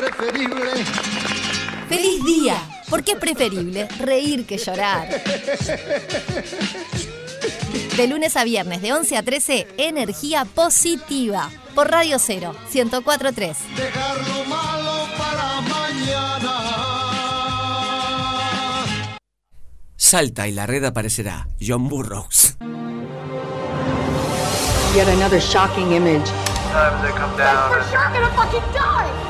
Preferible. ¡Feliz día! Porque es preferible reír que llorar. De lunes a viernes, de 11 a 13, energía positiva. Por Radio 0, 1043. Dejar lo malo para mañana. Salta y la red aparecerá. John Burroughs. Yet another shocking image. Time to come down and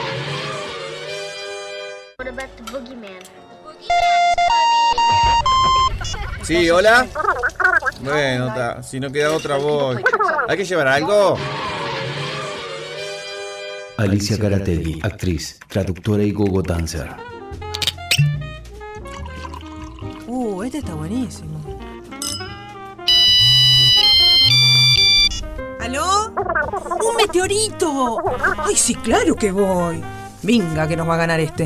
Sí, hola. Bueno, ta, si no queda otra voy. ¿Hay que llevar algo? Alicia Caratelli, actriz, traductora y gogo dancer. Uh, este está buenísimo. ¿Aló? ¡Un meteorito! ¡Ay, sí, claro que voy! Venga, que nos va a ganar este.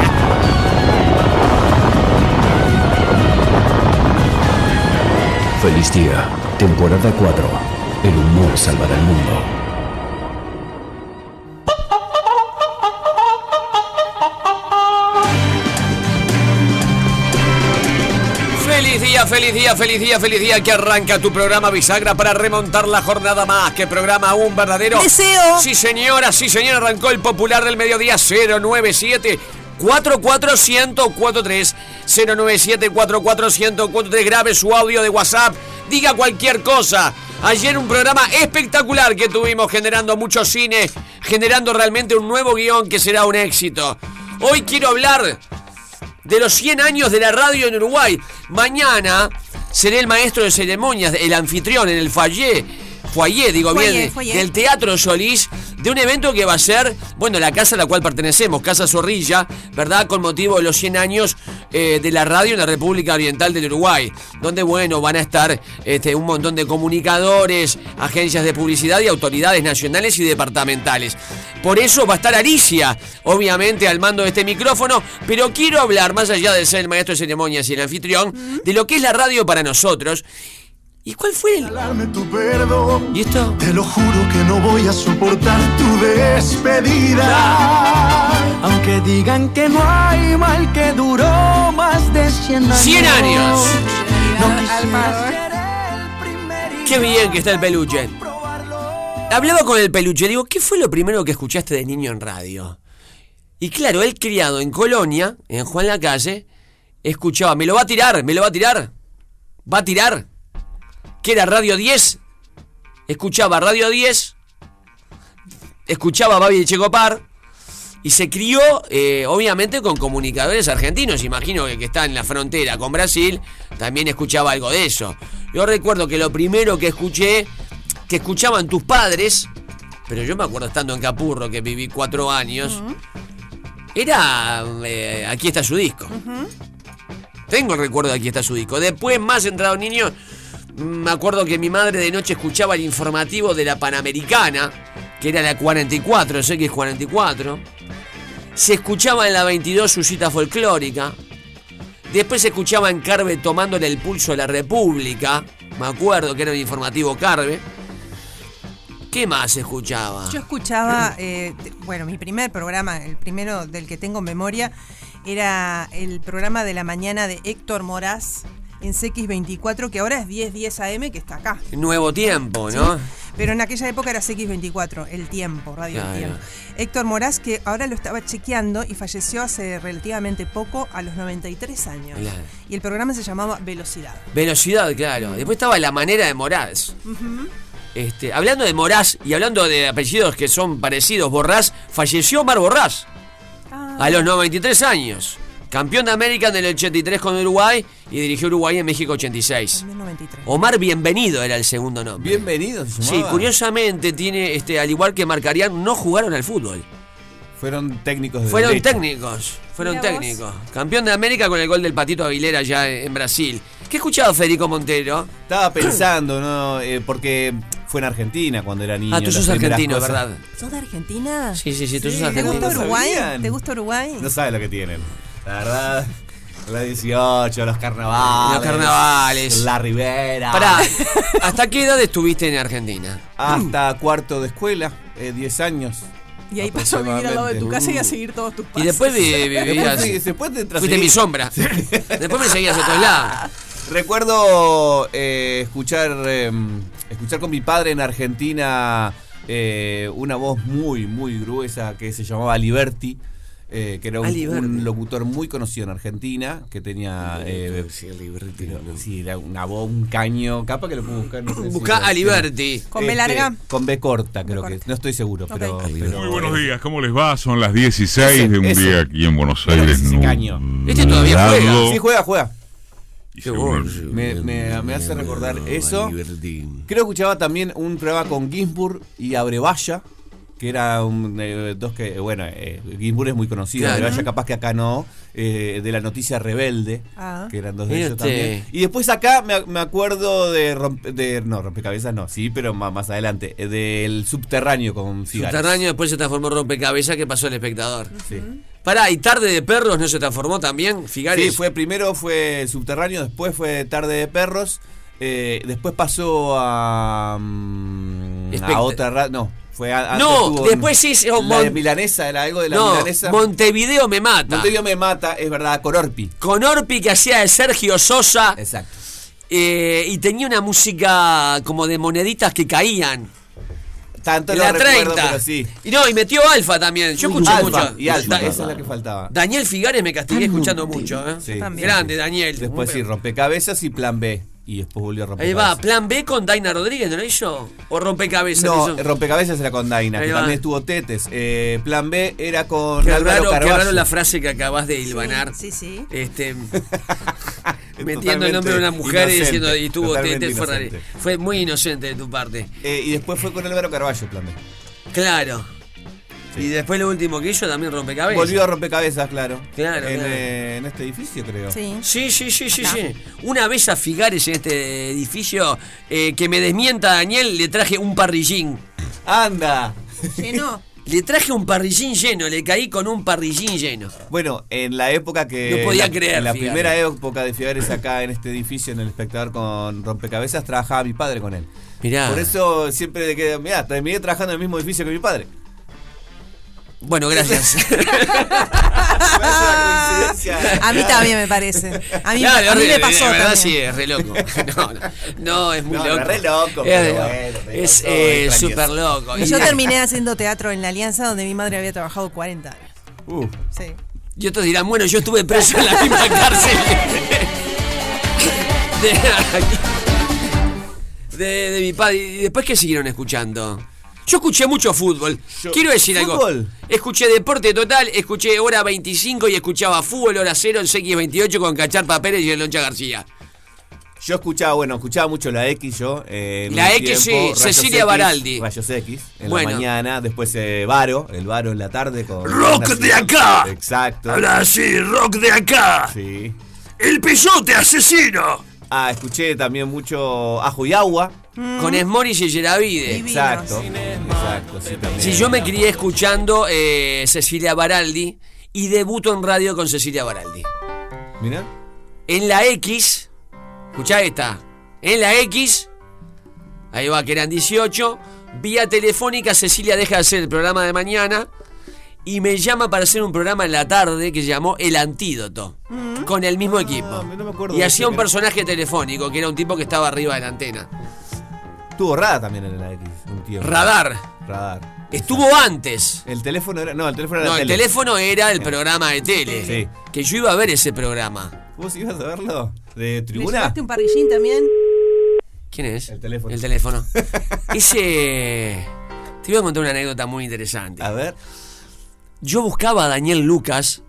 Feliz día, temporada 4. El humor salvará el mundo. Feliz día, feliz día, feliz día, feliz día que arranca tu programa Bisagra para remontar la jornada más. Que programa un verdadero. ¡Deseo! Sí, señora, sí, señora, arrancó el popular del mediodía 097. 44143 097 44143 grabe su audio de WhatsApp diga cualquier cosa. Ayer un programa espectacular que tuvimos generando mucho cine generando realmente un nuevo guion que será un éxito. Hoy quiero hablar de los 100 años de la radio en Uruguay. Mañana seré el maestro de ceremonias, el anfitrión en el foyer, foyer digo Foyer, bien, foyer. del Teatro Solís, de un evento que va a ser, bueno, la casa a la cual pertenecemos, Casa Zorrilla, ¿verdad? Con motivo de los 100 años eh, de la radio en la República Oriental del Uruguay, donde, bueno, van a estar este, un montón de comunicadores, agencias de publicidad y autoridades nacionales y departamentales. Por eso va a estar Alicia, obviamente, al mando de este micrófono, pero quiero hablar, más allá de ser el maestro de ceremonias y el anfitrión, de lo que es la radio para nosotros. ¿Y cuál fue el...? Tu perdón. ¿Y esto? Te lo juro que no voy a soportar tu despedida. Aunque digan que no hay mal que duró más de 100 años. 100 años. No Qué bien que está el peluche. Hablaba con el peluche, digo, ¿qué fue lo primero que escuchaste de niño en radio? Y claro, él criado en Colonia, en Juan la Calle, escuchaba, ¿me lo va a tirar? ¿Me lo va a tirar? ¿Va a tirar? ¿Qué era Radio 10? Escuchaba Radio 10, escuchaba Babi de Checopar y se crió, eh, obviamente, con comunicadores argentinos. Imagino que, que está en la frontera con Brasil, también escuchaba algo de eso. Yo recuerdo que lo primero que escuché, que escuchaban tus padres, pero yo me acuerdo estando en Capurro, que viví cuatro años, era eh, Aquí está su disco. Tengo el recuerdo de Aquí está su disco. Después, más entrado niño, me acuerdo que mi madre de noche escuchaba el informativo de la Panamericana, que era la 44, sé que es 44. Se escuchaba en la 22 su cita folclórica. Después se escuchaba en Carve tomándole el pulso a la República. me acuerdo que era un informativo Carve. ¿Qué más escuchaba? Yo escuchaba, eh, bueno, mi primer programa, el primero del que tengo memoria, era el programa de la mañana de Héctor Moraz en CX24, que ahora es 1010 AM, que está acá. Nuevo tiempo, ¿no? Sí, Pero en aquella época era CX24, El Tiempo, Radio El Claro. Tiempo. Héctor Moraz, que ahora lo estaba chequeando y falleció hace relativamente poco, a los 93 años. Claro. Y el programa se llamaba Velocidad. Velocidad, claro. Después estaba la manera de Moraz. Este, hablando de Moraz y hablando de apellidos que son parecidos, Borrás, falleció Omar Borrás a los 93 años. Campeón de América en el 83 con Uruguay y dirigió Uruguay en México 86. También 93. Omar Bienvenido era el segundo nombre. Bienvenido, se Sí, curiosamente tiene, este, al igual que Marcarián, no jugaron al fútbol. Fueron técnicos de Fueron derecho. técnicos, fueron técnicos. Campeón de América con el gol del Patito Aguilera allá en en Brasil. ¿Qué ha escuchado Federico Montero? Estaba pensando, ¿no? Eh, porque fue en Argentina cuando era niño. Ah, tú sos argentino, cosas. ¿verdad? ¿Sos de Argentina? Sí, sí, sí, tú Sí, sos ¿Te argentino. gusta ¿No Uruguay? ¿Te gusta Uruguay? No sabe lo que tienen. La verdad. La 18, los carnavales. Los carnavales. La Ribera. Pará, ¿hasta qué edad estuviste en Argentina? Hasta cuarto de escuela, eh, 10 años. Y ahí pasó a vivir al lado de tu casa y a Uh. seguir todos tus pasos. Y después vi- vi- Después, vivías. fui- después te Fuiste mi sombra. Después me seguías a todos lados. Recuerdo eh, escuchar eh, escuchar con mi padre en Argentina eh, una voz muy, muy gruesa que se llamaba Liberti. Eh, que era un, locutor muy conocido en Argentina, que tenía... eh, sí, era una voz, un caño, capaz que lo puedo buscar. no sé si Buscá lo- a Liberty. ¿Con B larga? Con B corta, creo B que. No estoy seguro, pero, Muy buenos días, ¿cómo les va? Son las 16 Ese, de un ese. día aquí en Buenos Aires. Ese caño. Este todavía juega. Sí, juega, juega. Me, me- me hace recordar eso. Creo que escuchaba también un programa con Ginsburg y Abrevaya, que era un, eh, dos que, bueno, eh, Ginsburg es muy conocido, Claro. Abrevaya capaz que acá no, eh, de la noticia rebelde, Ah. que eran dos de ellos usted. también. Y después acá me, me acuerdo de, rompe- de, no, rompecabezas no, sí, pero más, más adelante, eh, del subterráneo con Figares. Subterráneo después se transformó en rompecabezas que pasó el espectador. Sí. Pará, ¿y Tarde de Perros no se transformó también? Figares. Sí, fue primero fue Subterráneo, después fue Tarde de Perros, eh, después pasó a, Espect- a otra radio. No, fue a, antes No, después sí, oh, la de Milanesa, era algo de la no, Milanesa. Montevideo me mata. Montevideo me mata, es verdad, con Orpi. Con Orpi que hacía de Sergio Sosa Exacto. eh, y tenía una música como de moneditas que caían. Tanto En no la recuerdo, 30. pero sí. Y no, y metió Alfa también. Yo escuché Alfa, mucho. Y Alfa, Da- esa es la que faltaba. Daniel Figares me castigué escuchando mucho. ¿eh? Sí, también. Grande, Daniel. Después sí, rompecabezas y plan B. Y después volvió a Ahí rompecabezas. va, plan B con Daina Rodríguez, ¿no lo hizo? ¿O rompecabezas? No, hizo? rompecabezas era con Daina, Ahí que va. también estuvo Tetes. Eh, plan B era con Qué Álvaro raro, qué Carballo. raro la frase que acabas de hilvanar. Sí, sí. Este, Es metiendo el nombre de una mujer y diciendo y tuvo totalmente tete, fue, raro. inocente. Fue muy inocente de tu parte. Eh, y después fue con Álvaro Carballo, plan B. Claro. Y después lo último que hizo también rompecabezas. Volvió a rompecabezas, claro. Claro, en, claro. eh, en este edificio, creo. Sí. Sí, sí, sí, sí, sí. Una vez a Figares en este edificio, eh, que me desmienta Daniel, le traje un parrillín. ¡Anda! Llenó. Le traje un parrillín lleno, le caí con un parrillín lleno. Bueno, en la época que. No podía la, creer, En la Figares. primera época de Figares acá en este edificio, en el espectador con rompecabezas, trabajaba mi padre con él. Mirá. Por eso siempre de que. Mirá, terminé trabajando en el mismo edificio que mi padre. Bueno, gracias. A mí también me parece. A mí, Claro, a mí es me pasó de verdad también. sí, es re loco. No, no, no, es muy No, loco. no, re loco, Es, bueno, es, eh, súper loco. Y yo terminé haciendo teatro en la Alianza donde mi madre había trabajado 40 años. Uh, Sí. Y otros dirán, bueno, yo estuve preso en la misma cárcel. De, de- de mi padre. ¿Y después qué siguieron escuchando? Yo escuché mucho fútbol. Yo- Quiero decir algo. Escuché Deporte Total, escuché Hora 25 y escuchaba Fútbol Hora 0 en CX28 con Cacharpa Pérez y el Loncha García. yo escuchaba, bueno, escuchaba mucho la X yo. eh, La X, sí, Cecilia X, Baraldi. Rayos X, en Bueno. la mañana. Después eh, Varo, el Varo en la tarde con. Rock de acá. Exacto. Habla así, rock de acá. Sí. El peyote asesino. Ah, escuché también mucho Ajo y Agua. Con Esmoris y Geravide. Exacto. Exacto, sí, también. Si yo me crié escuchando eh, Cecilia Baraldi y debuto en radio con Cecilia Baraldi. Mira. En la X, escuchá esta. en la X, ahí va, que eran 18, vía telefónica Cecilia deja de hacer el programa de mañana y me llama para hacer un programa en la tarde que se llamó El Antídoto, con el mismo equipo. Ah, no me acuerdo y hacía un era- personaje telefónico, que era un tipo que estaba arriba de la antena. Tuvo radar también en la X un tiempo. Radar. Radar. Estuvo antes. El teléfono era. No, el teléfono era No, el tele. teléfono era el programa de tele. Sí. Que yo iba a ver ese programa. ¿Vos ibas a verlo? ¿De ¿Le tribuna? llevaste un parrillín también? ¿Quién es? El teléfono. El teléfono. Ese. Te voy a contar una anécdota muy interesante. A ver. Yo buscaba a Daniel Lucas.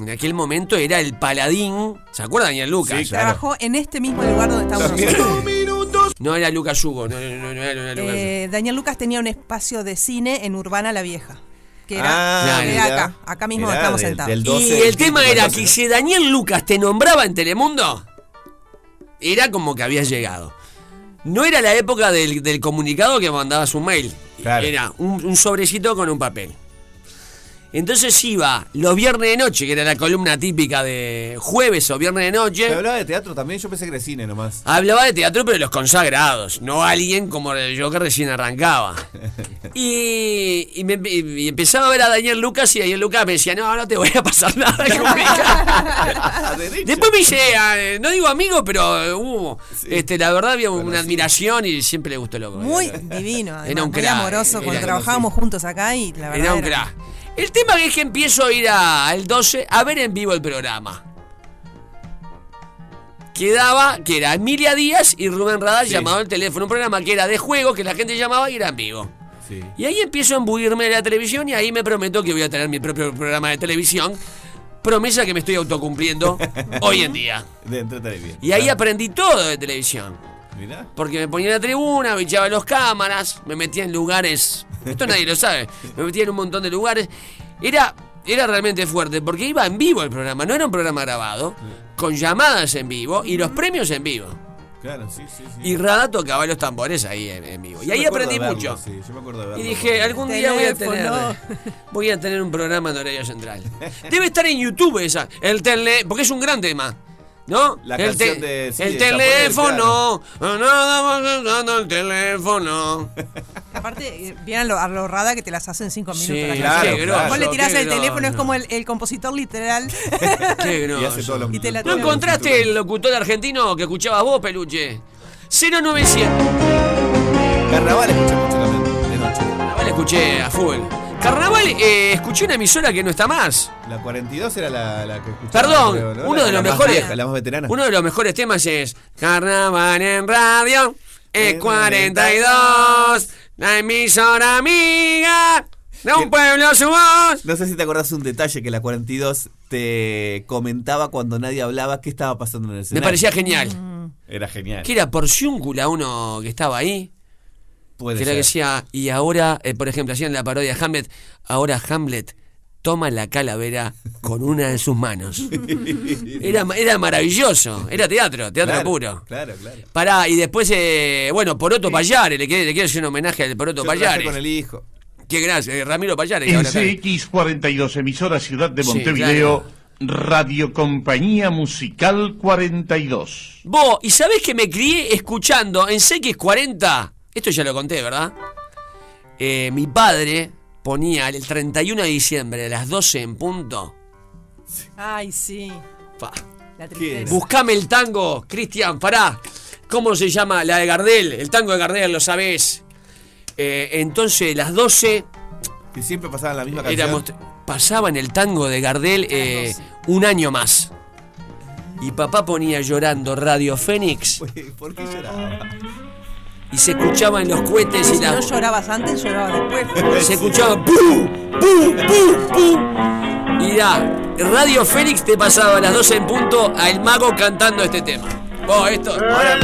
En aquel momento era el paladín. ¿Se acuerda de Daniel Lucas? Sí, claro. Trabajó en este mismo lugar donde estamos nosotros. No era Lucas Hugo. No, no, no, no era, no era Lucas Eh, Daniel Lucas tenía un espacio de cine en Urbana La Vieja. Que era, Ah, era acá, acá mismo Mirá, estamos del- sentados. del Y 12, el tema era 12, que ¿no? si Daniel Lucas te nombraba en Telemundo, era como que habías llegado. No era la época del, del comunicado que mandabas un mail. Claro. Era un, un sobrecito con un papel. Entonces iba los viernes de noche, que era la columna típica de jueves o viernes de ¿Te noche. hablaba de teatro también? Yo pensé que era cine nomás. Hablaba de teatro, pero de los consagrados, no alguien como yo que recién arrancaba. Y, y me- y empezaba a ver a Daniel Lucas y Daniel Lucas me decía, no, no te voy a pasar nada. Después me hice, eh, no digo amigo, pero hubo, este, la verdad había una admiración y siempre le gustó loco. Muy divino, además, Era un muy crack, amoroso era- cuando trabajábamos juntos acá y la verdad Era un crack. El tema es que empiezo a ir al 12 a ver en vivo el programa. Quedaba que era Emilia Díaz y Rubén Radal Sí. llamado al teléfono. Un programa que era de juego, que la gente llamaba y era en vivo. Sí. Y ahí empiezo a embuirme de la televisión y ahí me prometo que voy a tener mi propio programa de televisión. Promesa que me estoy autocumpliendo hoy en día. De. Y ahí aprendí todo de televisión. Mirá. Porque me ponía en la tribuna, me echaba los cámaras, me metía en lugares. Esto nadie lo sabe. Me metía en un montón de lugares. Era, era realmente fuerte porque iba en vivo el programa, no era un programa grabado, con llamadas en vivo y los premios en vivo. Claro, sí, sí, sí. Y Rada tocaba los tambores ahí en, en vivo. Y ahí aprendí verlo, mucho. Sí, yo me acuerdo de verlo. Y dije, algún día voy a tener voy a tener un programa en horario central. Debe estar en YouTube esa, el tele, porque es un gran tema. ¿No? La el canción de- sí, el de teléfono, nada más usando el teléfono. Aparte, eh, bien a lo, a lo rada que te las hacen cinco minutos. Sí, la claro, canción. qué claro. grosso, Vos le tirás qué el teléfono, es como el, el compositor literal. Qué Y grosso. hace todos los Y te la ¿No encontraste el locutor argentino que escuchabas vos, peluche? 0900. Carnaval escuché mucho también, de noche. Carnaval escuché a full. Carnaval, eh, escuché una emisora que no está más. La 42 era la, la que escuchaba. Perdón, creo, ¿no? uno La- de la los más mejores. vieja, la más veterana. Uno de los mejores temas es Carnaval en radio. Es En 42. La emisora amiga. De un Que- pueblo su voz. No sé si te acordás un detalle que la 42 te comentaba cuando nadie hablaba qué estaba pasando en el Me escenario. parecía genial. Era genial. Que era Porciúncula uno que estaba ahí. Puede que era ser. que decía, y ahora, eh, por ejemplo, hacían la parodia de Hamlet, ahora Hamlet toma la calavera con una de sus manos. Era, era maravilloso, era teatro, teatro Claro, puro. Claro, claro. Pará, y después, eh, bueno, Poroto Payare, le quiero, le quiero hacer un homenaje al Poroto Yo trabajé Payare. con el hijo. Qué gracia, eh, Ramiro Payare. que En ahora está- CX42, emisora Ciudad de Sí, Montevideo, Radio Compañía Musical 42. Vos, ¿y sabés que me crié escuchando en CX40? Esto ya lo conté, ¿verdad? Eh, mi padre ponía el 31 de diciembre a las 12 en punto. Ay, sí. Pa. La ¿Qué tristeza. Buscame el tango, Cristian, pará. ¿Cómo se llama? La de Gardel, el tango de Gardel, lo sabés. Eh, entonces, las 12 Que siempre pasaban la misma canción. éramos, pasaban el tango de Gardel eh, un año más. Y papá ponía llorando Radio Fénix ¿Por qué lloraba? Y se escuchaban los cohetes y Si no las... llorabas antes, llorabas después. Se escuchaba ¡pum! ¡pum! ¡pum! ¡pum! Y ya, Radio Fénix te pasaba a las 12 en punto a El Mago cantando este tema. Vos, esto. Ahora.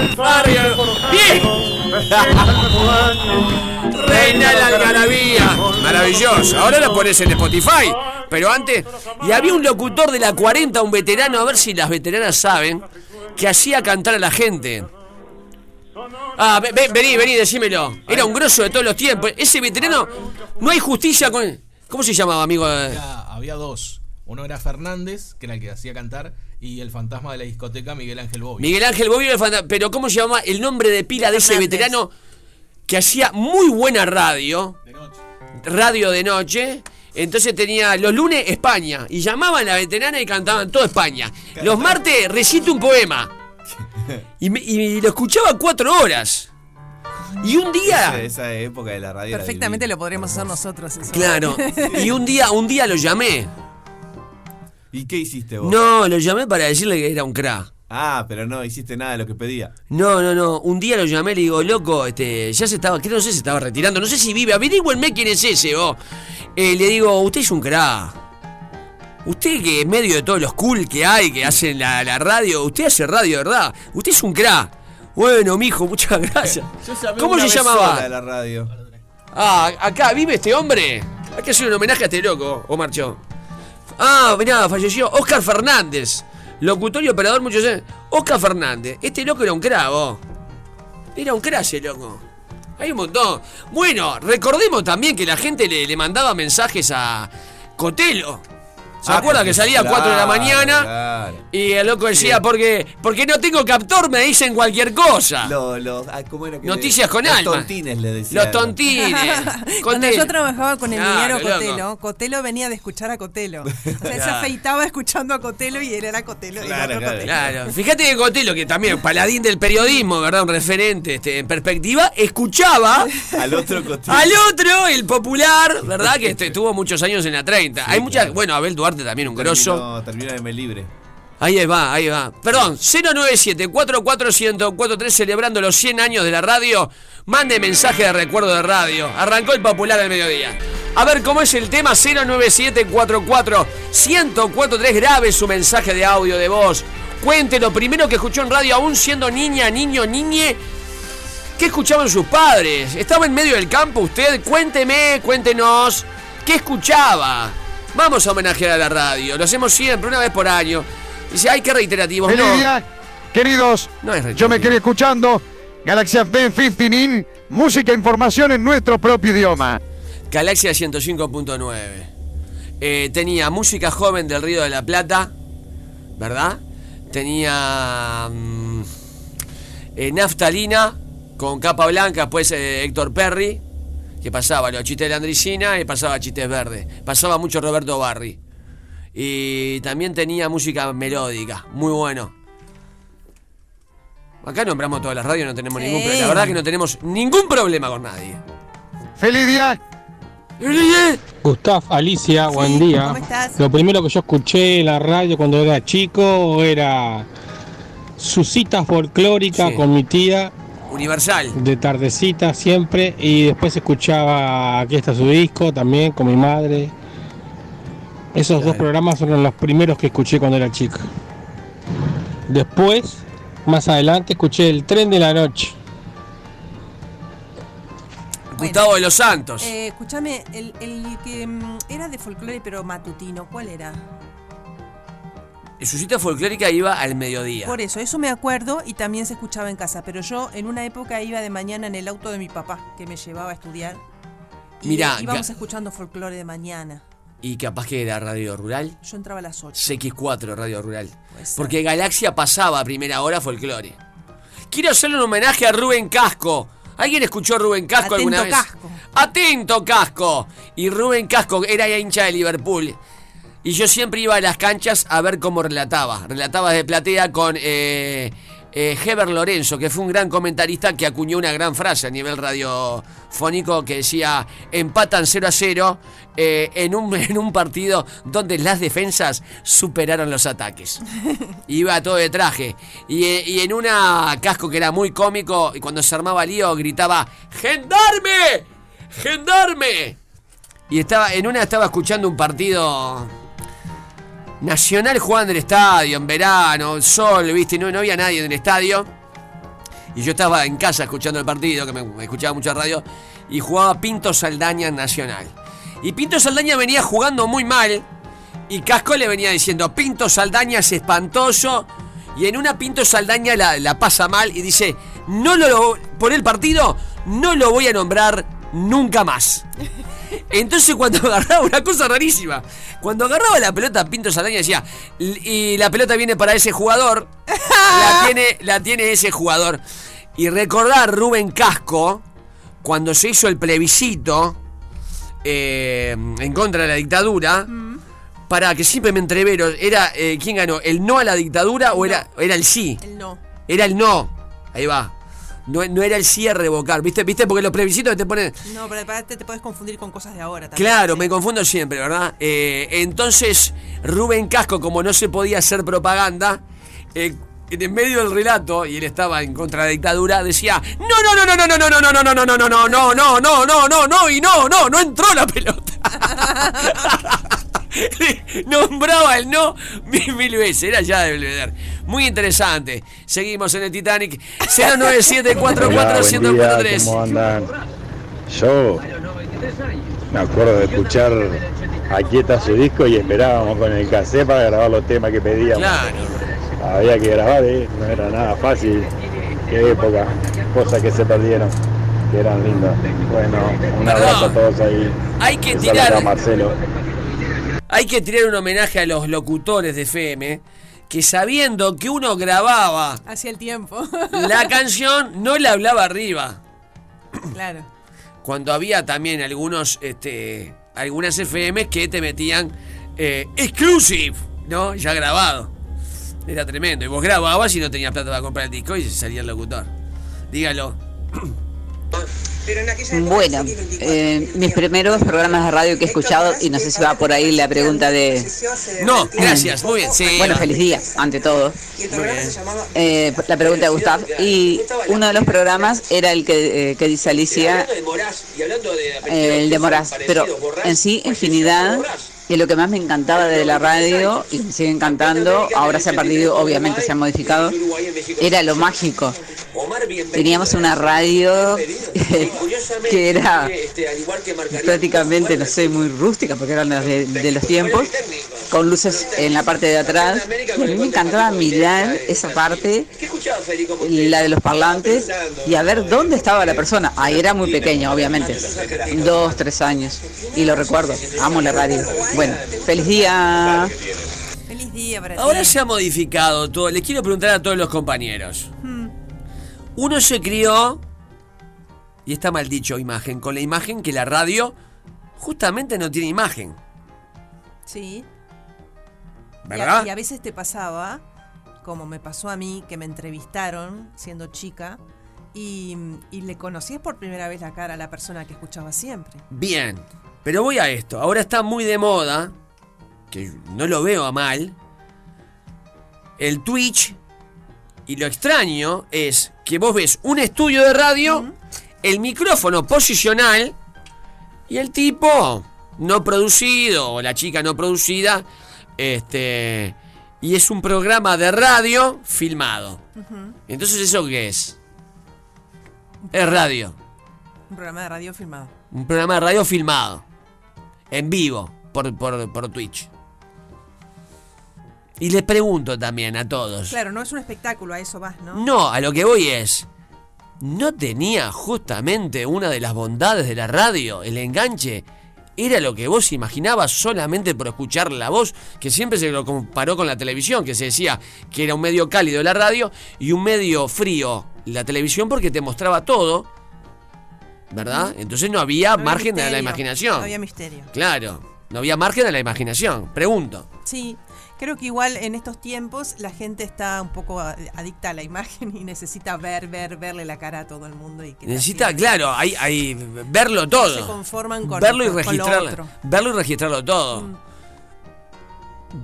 ¡Bien! Reina la algarabía. Maravilloso. Ahora la pones en Spotify. Pero antes. Y había un locutor de la 40, un veterano, a ver si las veteranas saben, que hacía cantar a la gente. Ah, ve- ve- vení, vení, decímelo. Era un grosso de todos los tiempos. Ese veterano, no hay justicia con. ¿Cómo se llamaba, amigo? Había, había dos. Uno era Fernández, que era el que hacía cantar, y el fantasma de la discoteca Miguel Ángel Bobbio. Miguel Ángel Bobbio era el fanta- Pero ¿cómo se llama el nombre de pila de ese Fernández. veterano que hacía muy buena radio? Radio de noche. Entonces tenía los lunes España. Y llamaban a la veterana y cantaban todo España. Los martes recito un poema. Y, me- y lo escuchaba cuatro horas. Y un día. Esa, esa época de la radio. Perfectamente lo podremos hacer nosotros. Eso. Claro. Y un día, un día lo llamé. ¿Y qué hiciste vos? No, lo llamé para decirle que era un crack. Ah, pero no hiciste nada de lo que pedía. No, no, no. Un día lo llamé y le digo, loco, este, ya se estaba, creo, no sé si se estaba retirando, no sé si vive, averigüenme quién es ese, vos. Eh, le digo, usted es un crack. Usted que en medio de todos los cool que hay, que hacen la, la radio, usted hace radio, ¿verdad? Usted es un crack. Bueno, mijo, muchas gracias. Yo ¿Cómo se llamaba? la radio. Ah, acá vive este hombre. Hay que hacer un homenaje a este loco, o marchó. Ah, mirá, falleció Oscar Fernández. Locutor y operador muchos años. Oscar Fernández. Este loco era un crack, vos. Era un crack ese loco. Hay un montón. Bueno, recordemos también que la gente le, le mandaba mensajes a Cotelo. ¿Se Ah, acuerda que salía a 4 de la mañana? claro. Y el loco decía, Sí. porque, porque no tengo captor, me dicen cualquier cosa. Lo- los- ah, ¿cómo era que Noticias le- con los alma. tontines le decían. Los tontines. Cuando yo trabajaba con el Claro, minero loco. Cotelo, Cotelo venía de escuchar a Cotelo. O sea, él se afeitaba escuchando a Cotelo y él era Cotelo. el Claro, otro. Cotelo. Claro, fíjate que Cotelo, que también paladín del periodismo, ¿verdad? Un referente este, en perspectiva, escuchaba Al otro cotelo. al otro, el popular, ¿verdad? Que este, estuvo muchos años en la 30. Hay muchas, bueno, Abel Duarte también, un grosso. Terminó de me libre. Ahí va, ahí va. Perdón, 097-44143 celebrando los 100 años de la radio. Mande mensaje de recuerdo de radio. Arrancó el popular al mediodía. A ver cómo es el tema 097-44-1043. Grabe su mensaje de audio de voz. Cuente lo primero que escuchó en radio, aún siendo niña, niño, niñe. ¿Qué escuchaban sus padres? ¿Estaba en medio del campo usted? Cuénteme, cuéntenos. ¿Qué escuchaba? Vamos a homenajear a la radio. Lo hacemos siempre, una vez por año. Dice, ay, qué reiterativo. Feliz No, día, queridos. no es. Yo me quedé escuchando Galaxia B15 in música e información en nuestro propio idioma. Galaxia 105.9. Eh, tenía música joven del Río de la Plata, ¿verdad? Tenía mm, eh, Naftalina con capa blanca, pues eh, Héctor Perry, que pasaba los chistes de la Andricina y pasaba chistes verdes. Pasaba mucho Roberto Barri. Y también tenía música melódica, muy bueno. Acá nombramos todas las radios, no tenemos ningún problema. La verdad que no tenemos ningún problema con nadie. Feliz día. Gustav, Alicia, buen día. ¿cómo estás? Lo primero que yo escuché en la radio cuando era chico era su cita folclórica Sí. con mi tía Universal. de tardecita siempre y después escuchaba Aquí está su disco también con mi madre. Esos dos programas fueron los primeros que escuché cuando era chico. Después, más adelante, escuché El tren de la noche. Gustavo de los Santos. Eh, escúchame, el, el que mm, era de folclore pero matutino, ¿cuál era? Su cita folclórica iba al mediodía. Por eso, eso me acuerdo y también se escuchaba en casa, pero yo en una época iba de mañana en el auto de mi papá, que me llevaba a estudiar. Y Mirá, íbamos escuchando folclore de mañana. Y capaz que era Radio Rural. Yo entraba a las 8. CX4 Radio Rural. Porque Galaxia pasaba a primera hora folclore. Quiero hacerle un homenaje a Rubén Casco. ¿Alguien escuchó a Rubén Casco Atento, alguna vez? Casco. Atento Casco. Y Rubén Casco era hincha de Liverpool. Y yo siempre iba a las canchas a ver cómo relataba. Relataba de platea con eh, eh, Heber Lorenzo, que fue un gran comentarista que acuñó una gran frase a nivel radiofónico que decía, empatan 0 a 0 eh, en, un, en un partido donde las defensas superaron los ataques. Iba todo de traje. Y, eh, y en una casco que era muy cómico, y cuando se armaba lío gritaba, ¡Gendarme! ¡Gendarme! Y estaba, en una estaba escuchando un partido nacional jugando en el estadio, en verano, sol, viste, no, no había nadie en el estadio. Y yo estaba en casa escuchando el partido, que me, me escuchaba mucha radio, y jugaba Pinto Saldaña Nacional. Y Pinto Saldaña venía jugando muy mal, y Casco le venía diciendo, Pinto Saldaña es espantoso, y en una Pinto Saldaña la, la pasa mal y dice, no lo, por el partido, no lo voy a nombrar nunca más. Entonces cuando agarraba una cosa rarísima, cuando agarraba la pelota Pinto Saldaña decía, "L- y la pelota viene para ese jugador, la tiene, la tiene ese jugador. Y recordar Rubén Casco, cuando se hizo el plebiscito eh, en contra de la dictadura, para que siempre me entrevero, era eh, ¿quién ganó? ¿El no a la dictadura o era, era el sí? El no. Era el no. Ahí va. No, no era el sí a revocar, ¿viste? ¿Viste? Porque los plebiscitos te ponen. No, pero aparte te puedes confundir con cosas de ahora también. Claro, me confundo siempre, ¿verdad? Eh, entonces, Rubén Casco, como no se podía hacer propaganda, eh, en medio del relato, y él estaba en contra de la dictadura, decía: No, no, no, no, no, no, no, no, no, no, no, no, no, no, no, no, no, no, no, no, y no, no, no entró la pelota. Nombraba el no mil, mil veces, era ya de Belvedere. Muy interesante. Seguimos en el Titanic. 09744 ¿Cómo andan? Yo me acuerdo de escuchar Aquí está su disco y esperábamos con el cassette para grabar los temas que pedíamos. Claro. Había que grabar, ¿eh? no era nada fácil. Qué época, cosas que se perdieron, que eran lindas. Bueno, un abrazo a todos ahí. Hay que Esa tirar- Marcelo. Hay que tirar un homenaje a los locutores de FM que sabiendo que uno grababa Hacía el tiempo. la canción, no la hablaba arriba. claro. Cuando había también algunos, este, algunas FM que te metían eh, exclusive, ¿no? Ya grabado. Era tremendo. Y vos grababas y no tenías plata para comprar el disco y salía el locutor. Dígalo. Bueno, eh, mis primeros programas de radio que he escuchado, y no sé si va por ahí la pregunta de... No, gracias, muy bien, sí. Bueno, feliz día, ante todo. Eh, la pregunta de Gustav. Y uno de los programas era el que, eh, que dice Alicia, eh, el de Moraz, pero en sí, infinidad. Y lo que más me encantaba de la radio, y me sigue encantando, ahora se ha perdido, obviamente se ha modificado, era lo mágico. Teníamos una radio que era prácticamente, no sé, muy rústica, porque eran las de, los tiempos, con luces en la parte de atrás. A mí me encantaba mirar esa parte, la de los parlantes, y a ver dónde estaba la persona. Ahí era muy pequeña, obviamente, dos, tres años, y lo recuerdo, amo la radio. Bueno, feliz día. Feliz día para ti. Ahora se ha modificado todo. Les quiero preguntar a todos los compañeros. Hmm. Uno se crió, y está mal dicho imagen, con la imagen que la radio justamente no tiene imagen. Sí. Y ¿Verdad? a, y a veces te pasaba, como me pasó a mí, que me entrevistaron siendo chica y, y le conocías por primera vez la cara a la persona que escuchaba siempre. Bien, pero voy a esto. Ahora está muy de moda, que no lo veo a mal, el Twitch. Y lo extraño es que vos ves un estudio de radio, el micrófono posicional y el tipo no producido o la chica no producida, este, y es un programa de radio filmado. Entonces, ¿eso qué es? Es radio. Un programa de radio filmado. Un programa de radio filmado. En vivo. Por, por, por Twitch. Y les pregunto también a todos. Claro, no es un espectáculo, a eso vas, ¿no? No, a lo que voy es. ¿No tenía justamente una de las bondades de la radio, el enganche? Era lo que vos imaginabas solamente por escuchar la voz, que siempre se lo comparó con la televisión, que se decía que era un medio cálido la radio y un medio frío la televisión porque te mostraba todo, ¿verdad? Entonces no había No había margen a la imaginación. No había misterio. Claro, no había margen a la imaginación. Pregunto. Sí, creo que igual en estos tiempos la gente está un poco adicta a la imagen y necesita ver, ver, verle la cara a todo el mundo. Y que Necesita, claro, hay, hay verlo todo. se conforman con- verlo y con- con lo registrarlo. otro. Verlo y registrarlo todo. Mm.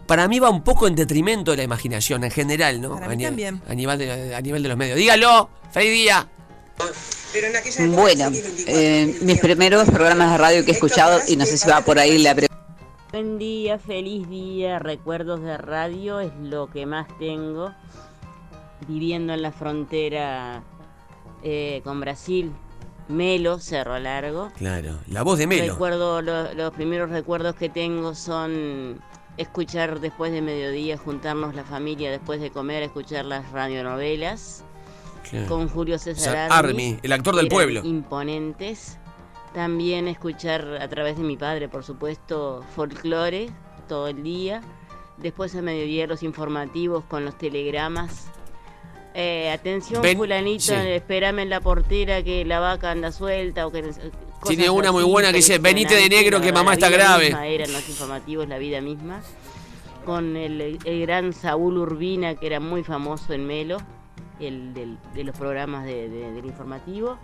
Para mí va un poco en detrimento de la imaginación en general, ¿no? Para mí a, también. a nivel de, a nivel de los medios. Dígalo, feliz día. Bueno, eh, mis primeros programas de radio que he escuchado, y no sé si va por ahí la pregunta. Buen día, feliz día, recuerdos de radio es lo que más tengo viviendo en la frontera eh, con Brasil, Melo, Cerro Largo. Claro, la voz de Melo. Recuerdo, lo- los primeros recuerdos que tengo son escuchar después de mediodía, juntarnos la familia después de comer, escuchar las radionovelas Claro. con Julio César Armi, el actor del pueblo. Imponentes. También escuchar a través de mi padre, por supuesto, folclore todo el día. Después a mediodía los informativos con los telegramas. Eh, atención, Ven- fulanito, sí. espérame en la portera que la vaca anda suelta o que Tiene una muy buena que dice, "Venite de negro, que mamá La está grave". Eran los informativos, la vida misma. Con el, el gran Saúl Urbina, que era muy famoso en Melo, el del- de los programas de- de- del informativo.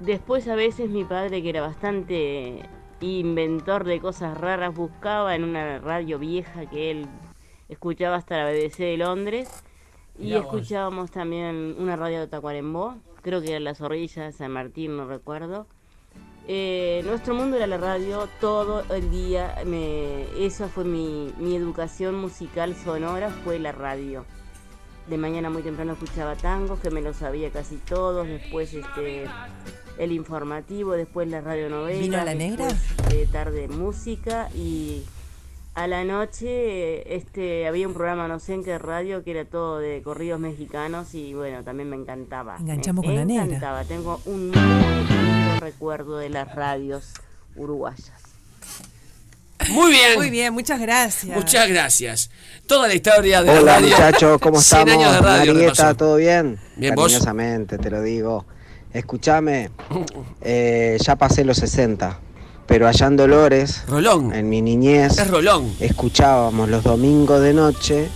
Después a veces mi padre, que era bastante inventor de cosas raras, buscaba en una radio vieja que él escuchaba hasta la BBC de Londres. Y escuchábamos también una radio de Tacuarembó, creo que era La Zorrilla, San Martín, no recuerdo. Eh, nuestro mundo era la radio todo el día. Me, esa fue mi, mi educación musical sonora, fue la radio. De mañana muy temprano escuchaba tangos, que me lo sabía casi todos. Después este el informativo, después la radionovela. ¿Vino la negra? después, eh, tarde música y a la noche este había un programa no sé en qué radio que era todo de corridos mexicanos y bueno también me encantaba Enganchamos me con la negra. encantaba tengo un muy lindo recuerdo de las radios uruguayas Muy bien. Muy bien, muchas gracias. Muchas gracias. Toda la historia de la Hola muchachos, ¿cómo 100 estamos? años de radio Marieta, repasó. ¿todo bien? Bien, ¿vos? Te lo digo. Escúchame, eh, ya pasé los 60, pero allá en Dolores, Rolón. en mi niñez, Es Rolón. escuchábamos los domingos de noche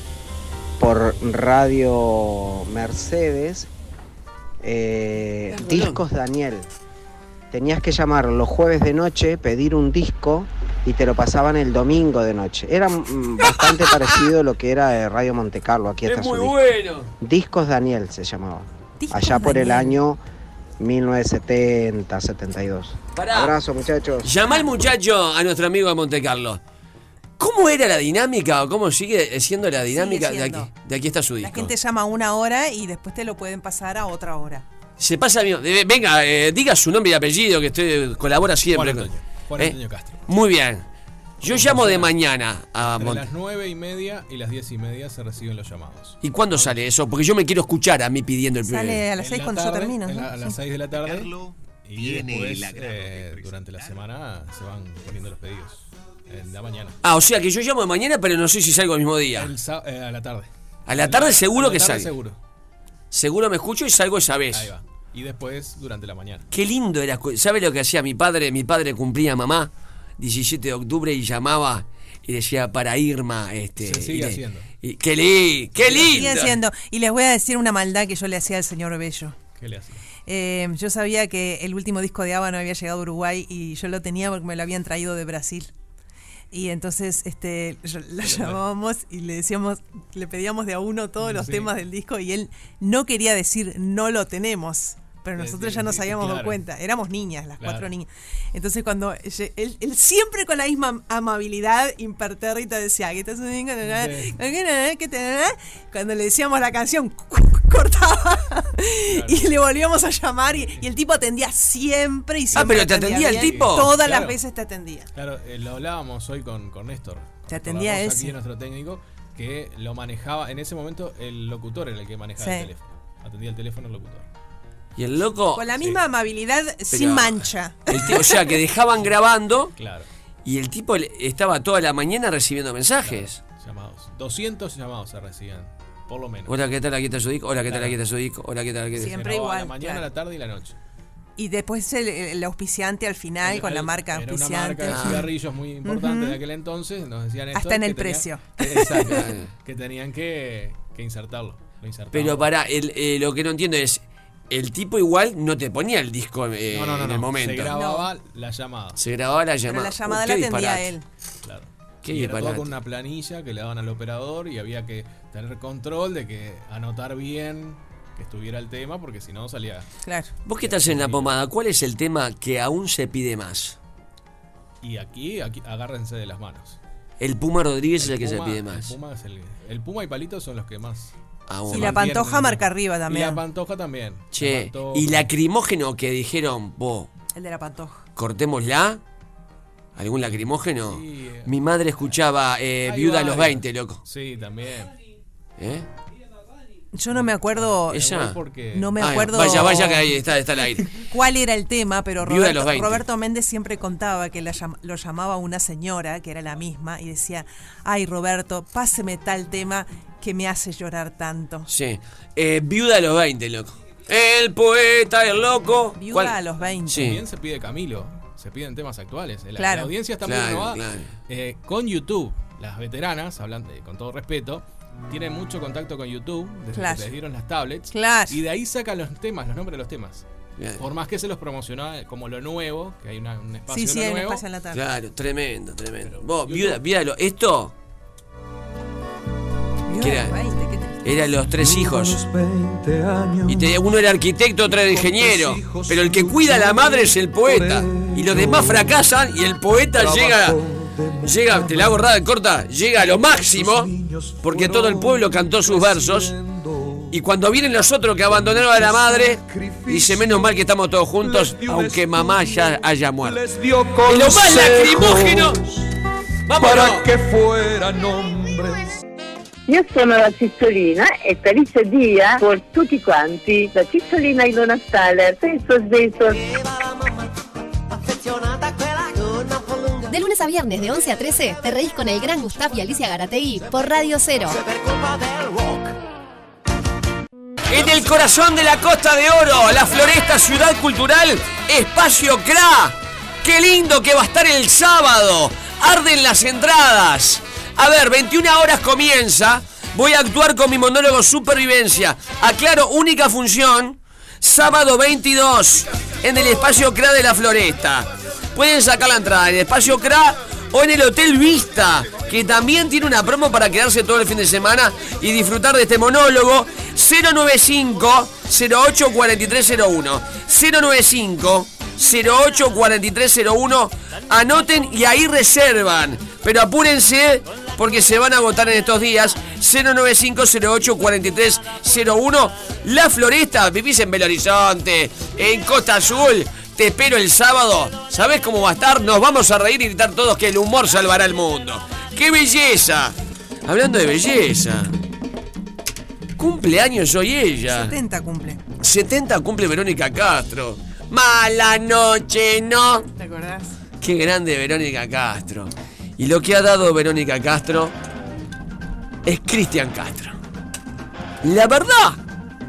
por Radio Mercedes eh, Discos Daniel. Tenías que llamar los jueves de noche, pedir un disco y te lo pasaban el domingo de noche. Era mm, bastante parecido a lo que era eh, Radio Monte Carlo, aquí Es muy disco. bueno. Discos Daniel se llamaba. Allá por el año 1970, 72. Pará. Abrazo muchachos. Llama al muchacho a nuestro amigo de Monte Carlo. ¿Cómo era la dinámica o cómo sigue siendo la dinámica de aquí? De aquí está su La disco. gente llama una hora y después te lo pueden pasar a otra hora. Se pasa bien. Venga, eh, diga su nombre y apellido que usted colabora siempre. Juan Antonio. Juan ¿Eh? Antonio Castro. Muy bien. Yo llamo de mañana a Entre las nueve y media y las diez y media se reciben los llamados. ¿Y cuándo sale eso? Porque yo me quiero escuchar a mí pidiendo el primer. Sale a las En 6 la cuando yo tarde, termino. en ¿no? la- a las Sí. 6 de la tarde. Y tiene después, la eh, durante la semana, se van poniendo los pedidos. En la mañana. Ah, o sea que yo llamo de mañana, pero no sé si salgo el mismo día. El eh, a la tarde. A la tarde seguro a la que salgo. seguro. Seguro me escucho y salgo esa vez. Ahí va. Y después durante la mañana. Qué lindo era. ¿Sabe lo que hacía mi padre? Mi padre cumplía mamá 17 de octubre y llamaba y decía para Irma. Este, Se sigue y le- haciendo. y- qué, li- qué lindo. Sigue haciendo. Y les voy a decir una maldad que yo le hacía al señor Bello. ¿Qué le hace? Eh, yo sabía que el último disco de ABBA no había llegado a Uruguay y yo lo tenía porque me lo habían traído de Brasil. Y entonces este, lo llamábamos y le decíamos, le pedíamos de a uno todos los Sí. temas del disco y él no quería decir no lo tenemos. Pero nosotros sí, ya nos habíamos dado claro. cuenta. Éramos niñas, las Claro. cuatro niñas. Entonces cuando él, él siempre con la misma amabilidad impertérrita decía, ¿qué estás haciendo? Sí. ¿Qué te- Cuando le decíamos la canción, cortaba. Y le volvíamos a llamar y, y el tipo atendía siempre y siempre. Ah, pero ¿te atendía el tipo? Todas Claro. las veces te atendía. Claro, eh, lo hablábamos hoy con, con Néstor. Te atendía ese. Aquí nuestro técnico, que lo manejaba, en ese momento el locutor era el que manejaba Sí. el teléfono. Atendía el teléfono el locutor. Y el loco. Con la misma amabilidad, sin mancha. el tío- o sea que dejaban grabando Claro, y el tipo estaba toda la mañana recibiendo mensajes. llamados. 200 llamados se recibían, por lo menos. Hola, ¿qué tal? Aquí está su disco. Hola, ¿qué tal? Claro. Aquí está su disco. Hola, ¿qué tal? Aquí está- Siempre igual, La mañana, claro. la tarde y la noche. Y después el, el auspiciante al final, con la Era- marca era una marca de cigarrillos muy importante Ujú. de aquel entonces. Nos decían esto. Hasta en el tenía- precio. que- exacto, que tenían que, que insertarlo. Pero para, el, eh, lo que no entiendo es, el tipo igual no te ponía el disco eh, no, no, no, en el momento. Se grababa la llamada. Se grababa la Pero llamada. la llamada la qué atendía disparate. él. Claro. Qué y era todo con una planilla que le daban al operador y había que tener control de que anotar bien que estuviera el tema porque si no salía. Claro. Vos que estás en la pomada, ¿cuál es el tema que aún se pide más? Y aquí, aquí agárrense de las manos. El Puma Rodríguez es el que se Puma- pide El más. Puma, es el, el Puma y Palito son los que más. Y la mantienen pantoja marca arriba Y también. la pantoja también. La Che, pantoja. y lacrimógeno que dijeron, vos, El de la pantoja. cortémosla. ¿Algún lacrimógeno? Sí, eh. Mi madre escuchaba eh, Viuda a los varios. 20, loco. Sí, también. ¿Eh? Yo no me acuerdo. Ella. No me Ah, acuerdo. Vaya, vaya que ahí está, está el aire. cuál era el tema, pero Viuda de los Roberto, 20. Roberto Méndez siempre contaba que la lo llamaba una señora, que era la misma, y decía, ay Roberto, páseme tal tema que me hace llorar tanto. Sí. Eh, viuda de los 20, loco. El poeta, el loco. Viuda ¿Cuál? a los 20. Sí. También se pide Camilo, se piden temas actuales. La, Claro. la audiencia está Claro, muy renovada. claro. Eh, con YouTube, las veteranas, hablando con todo respeto, tienen mucho contacto con YouTube desde Claro. que les dieron las tablets. Claro. Y de ahí sacan los temas, los nombres de los temas. Bien. Por más que se los promocionó como lo nuevo, que hay una- un espacio Sí, de sí, lo hay un nuevo. espacio en la tarde. Claro, tremendo, tremendo. Vos, viuda, viuda de Esto Viuda ¿Qué de era? los 20, qué triste. eran los tres hijos. Y te- uno era arquitecto, otro era ingeniero. Pero el que cuida a la madre es el poeta. Y los demás fracasan y el poeta llega. Llega, te la hago rada, corta, llega a lo máximo. Porque todo el pueblo cantó sus versos. Y cuando vienen los otros que abandonaron a la madre, dice menos mal que estamos todos juntos, aunque mamá ya haya muerto. Y lo más lacrimógeno. Vámonos. que fueran hombres. Io sono la Cittolina e felice dia per tutti quanti. La Cittolina Ilona Staller. Besos, besos. De lunes a viernes de 11 a 13 te reís con el gran Gustav y Alicia Garategui por Radio Cero. En el corazón de la Costa de Oro, la Floresta Ciudad Cultural, Espacio CRA. Qué lindo que va a estar el sábado. Arden las entradas. A ver, 21 horas comienza. Voy a actuar con mi monólogo Supervivencia. Aclaro, única función. Sábado 22 en el Espacio CRA de la Floresta. Pueden sacar la entrada en el Espacio CRA o en el Hotel Vista, que también tiene una promo para quedarse todo el fin de semana y disfrutar de este monólogo. 095 08 4301 095 08 4301 Anoten y ahí reservan. Pero apúrense porque se van a agotar en estos días. 095 08 4301 La Floresta, vivís en Belo Horizonte, en Costa Azul. Te espero el sábado. ¿Sabés cómo va a estar? Nos vamos a reír y gritar todos que el humor salvará el mundo. ¡Qué belleza! Hablando de belleza. Cumpleaños hoy ella. 70 cumple. 70 cumple Verónica Castro. Mala noche, ¿no? ¿Te acordás? Qué grande Verónica Castro. Y lo que ha dado Verónica Castro es Cristian Castro. La verdad,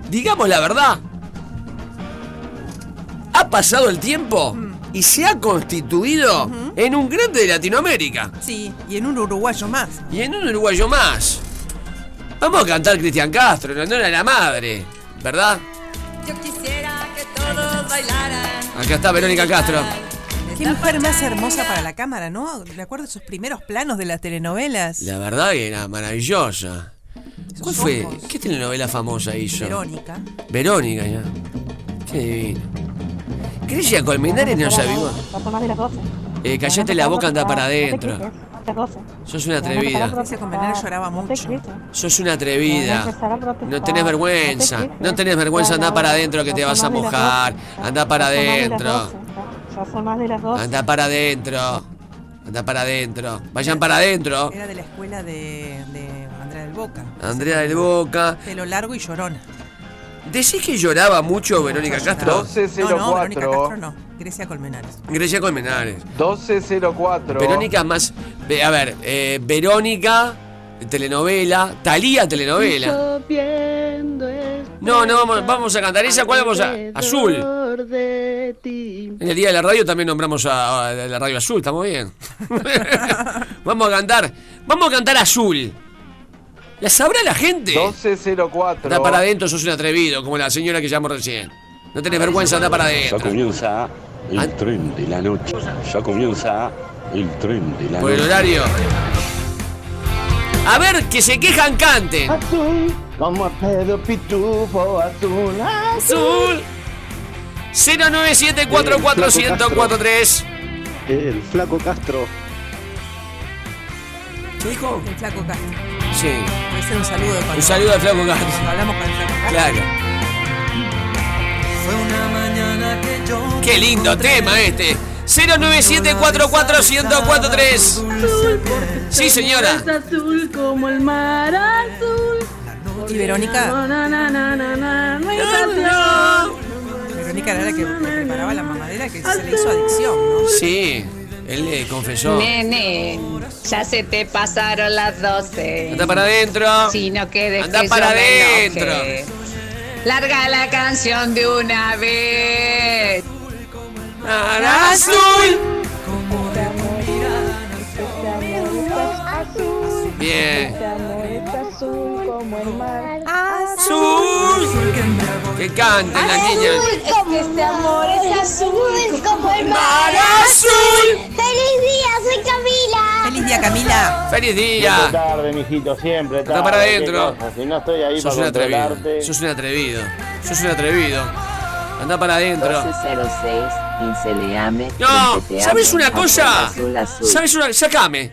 digamos la verdad, ha pasado el tiempo y se ha constituido en un grande de Latinoamérica. Sí, y en un uruguayo más. Y en un uruguayo más. Vamos a cantar Cristian Castro, en honor a la madre, ¿verdad? Yo quisiera que todos bailaran. Acá está Verónica Castro. Qué mujer más hermosa para la cámara, ¿no? ¿Le acuerdo esos primeros planos de las telenovelas? La verdad que era maravillosa. ¿Cuál fue? ¿Qué telenovela famosa hizo? Verónica. Verónica, ya. Qué divino. Grecia Colmenares no de las 12. Eh, callate la boca, anda para adentro. Las 12. Sos una atrevida. Lloraba mucho. Sos una atrevida. No tenés vergüenza. No tenés vergüenza, anda para adentro que te vas a mojar. Anda para adentro. Ya son más de las 12. Anda para adentro. Anda para adentro. Vayan para adentro. Era de la escuela de, de Andrea del Boca. Andrea del Boca. Pelo largo y llorona. ¿Decís que lloraba mucho Verónica Castro? No, no, Verónica Castro no. Grecia Colmenares. Grecia Colmenares. 1204. Verónica más. A ver, eh, Verónica, telenovela. Talía, telenovela. No, no, vamos, vamos a cantar esa. ¿Cuál vamos a.? Azul. En el día de la radio también nombramos a, a la radio Azul, estamos bien. vamos a cantar. Vamos a cantar Azul. ¿La sabrá la gente? 1204. Anda para adentro, sos un atrevido, como la señora que llamó recién. No tenés vergüenza, anda para Ya adentro. comienza el tren de la noche. Ya comienza el tren de la Por el noche. horario. A ver, que se quejan, canten. Azul, como pedo pitufo azul. Azul. 097441043. El flaco Castro. ¿Qué dijo? El flaco Castro. Sí. Puede ser un saludo cuando- Un saludo al flaco Castro. cuando hablamos con el flaco Castro. Claro. Fue una mañana que yo. Qué lindo tema este. 097441043. Sí, señora. Es azul como el mar azul. Y Verónica. Verónica era la que preparaba la mamadera que se le hizo adicción, ¿no? Sí, él le confesó. Nene, ya se te pasaron las 12. Anda para adentro. Si no quedes Anda que para adentro. Larga la canción de una vez. Azul. Bien. Azul. Que canten las niñas. como este amor es azul, es como el mar Mar azul. ¡Feliz día! ¡Soy Camila! ¡Feliz día, Camila! ¡Feliz Siempre día! tarde, mijito, siempre tarde. Anda para adentro. Si no estoy ahí Sos un para atrevido. controlarte. Sos un atrevido. Sos un atrevido. Anda para adentro. 1206, 15 Leame. No, 20 te ¿sabes una cosa? azul, azul. ¿Sabes una? Sacame.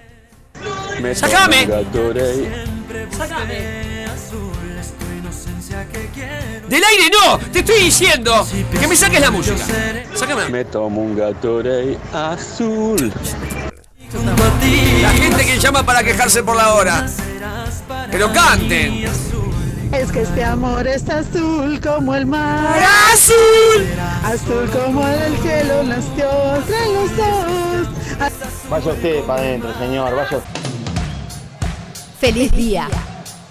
Me ¡Sacame! ¡Del aire no! ¡Te estoy diciendo! ¡Que me saques la música! ¡Sácame! Me tomo un Gatorade azul. La gente que llama para quejarse por la hora. Pero canten. Es que este amor es azul como el mar. ¡Azul! Azul como el cielo nació entre los dos. Vaya usted para adentro, señor. Vaya usted. Feliz día,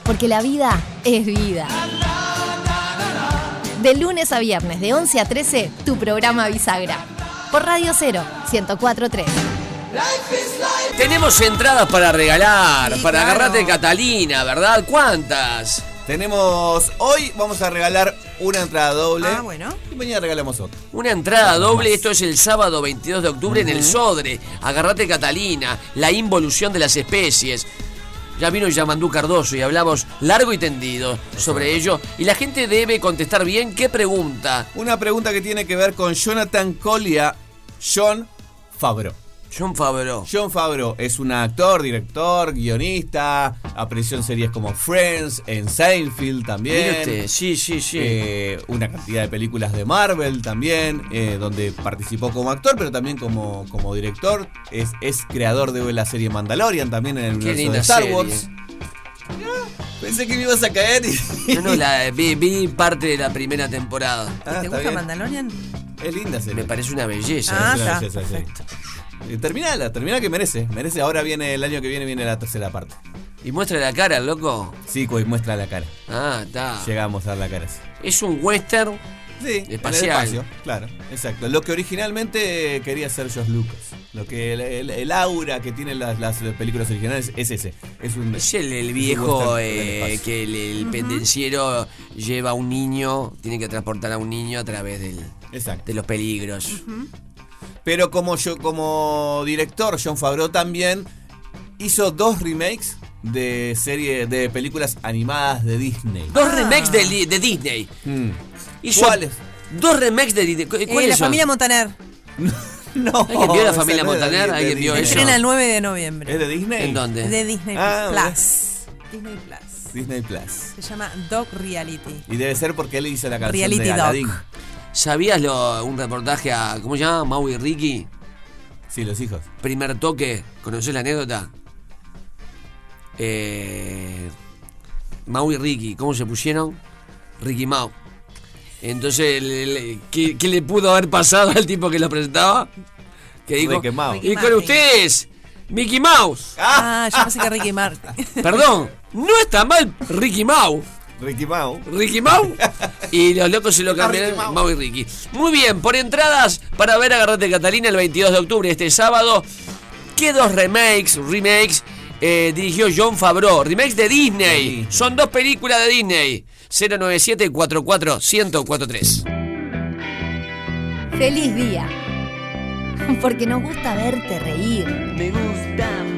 porque la vida es vida. De lunes a viernes, de 11 a 13, tu programa Bisagra. Por Radio 0, 1043. Tenemos entradas para regalar, Sí, para claro. agarrarte Catalina, ¿verdad? ¿Cuántas? Tenemos. Hoy vamos a regalar una entrada doble. Ah, bueno. Y mañana regalamos otra. Una entrada doble, esto es el sábado 22 de octubre en el Sodre. Agarrate Catalina, la involución de las especies. Ya vino Yamandú Cardoso y hablamos largo y tendido sobre ello. Y la gente debe contestar bien qué pregunta. Una pregunta que tiene que ver con Jonathan Collier, John Favreau. John Favreau. John Favreau es un actor, director, guionista, apareció en series como Friends, en Seinfeld también. Usted, sí, sí, sí. Eh, una cantidad de películas de Marvel también, eh, donde participó como actor, pero también como, como director. Es, es creador de la serie Mandalorian también en el Qué universo de Star serie. Wars. Pensé que me ibas a caer y... No, no, la, vi, vi parte de la primera temporada. Ah, ¿Te está gusta bien. Mandalorian? Es linda serie. Me parece una belleza. Ah, Es una está. belleza, sí. Eh, Terminala, termina que merece. Merece. Ahora viene el año que viene, viene la tercera parte. ¿Y muestra la cara, el loco? Sí, pues muestra la cara. Ah, está. Llegamos a dar la cara. sí. Es un western Sí, espacial. espacio, claro, exacto. Lo que originalmente quería hacer Josh Lucas. Lo que el, el- el aura que tienen las, las películas originales es ese. Es un Es el, viejo eh, que el, el pendenciero lleva a un niño, tiene que transportar a un niño a través del, Exacto. de los peligros. Pero como yo, como director, John Favreau también hizo dos remakes de serie de películas animadas de Disney. Dos remakes de, de Disney. Mm. Hizo ¿Cuáles? Dos remakes de Disney. ¿Cu- Eh, ¿Cuáles la son? familia Montaner. No. ¿Alguien vio la familia no es de- Montaner? ¿Alguien vio Disney. eso? Estrena el 9 de noviembre. ¿Es de Disney? ¿En dónde? De Disney Ah, Plus. Disney Plus. Disney Plus. Se llama Dog Reality. Y debe ser porque él hizo la canción Reality de Doc. ¿Sabías lo, un reportaje a. ¿Cómo se llama? Mau y Ricky. Sí, los hijos. Primer toque. ¿Conoces la anécdota? Eh, Mau y Ricky. ¿Cómo se pusieron? Ricky Mau. Entonces, ¿qué, qué le pudo haber pasado al tipo que lo presentaba? Que dijo. Ricky Mau. Y con ustedes, Mickey Mouse. Ah, yo pensé que Ricky Martin. Perdón, no está mal Ricky Mau. Ricky Mau. Ricky Mau. Y los locos se lo cambiaron. Ricky Mau. Mau y Ricky. Muy bien, por entradas para ver Agarrate Catalina el 22 de octubre, este sábado. ¿Qué dos remakes, remakes eh, dirigió John Favreau? Remakes de Disney. Son dos películas de Disney. 097 44 1043 Feliz día, porque nos gusta verte reír. Me gusta verte reír.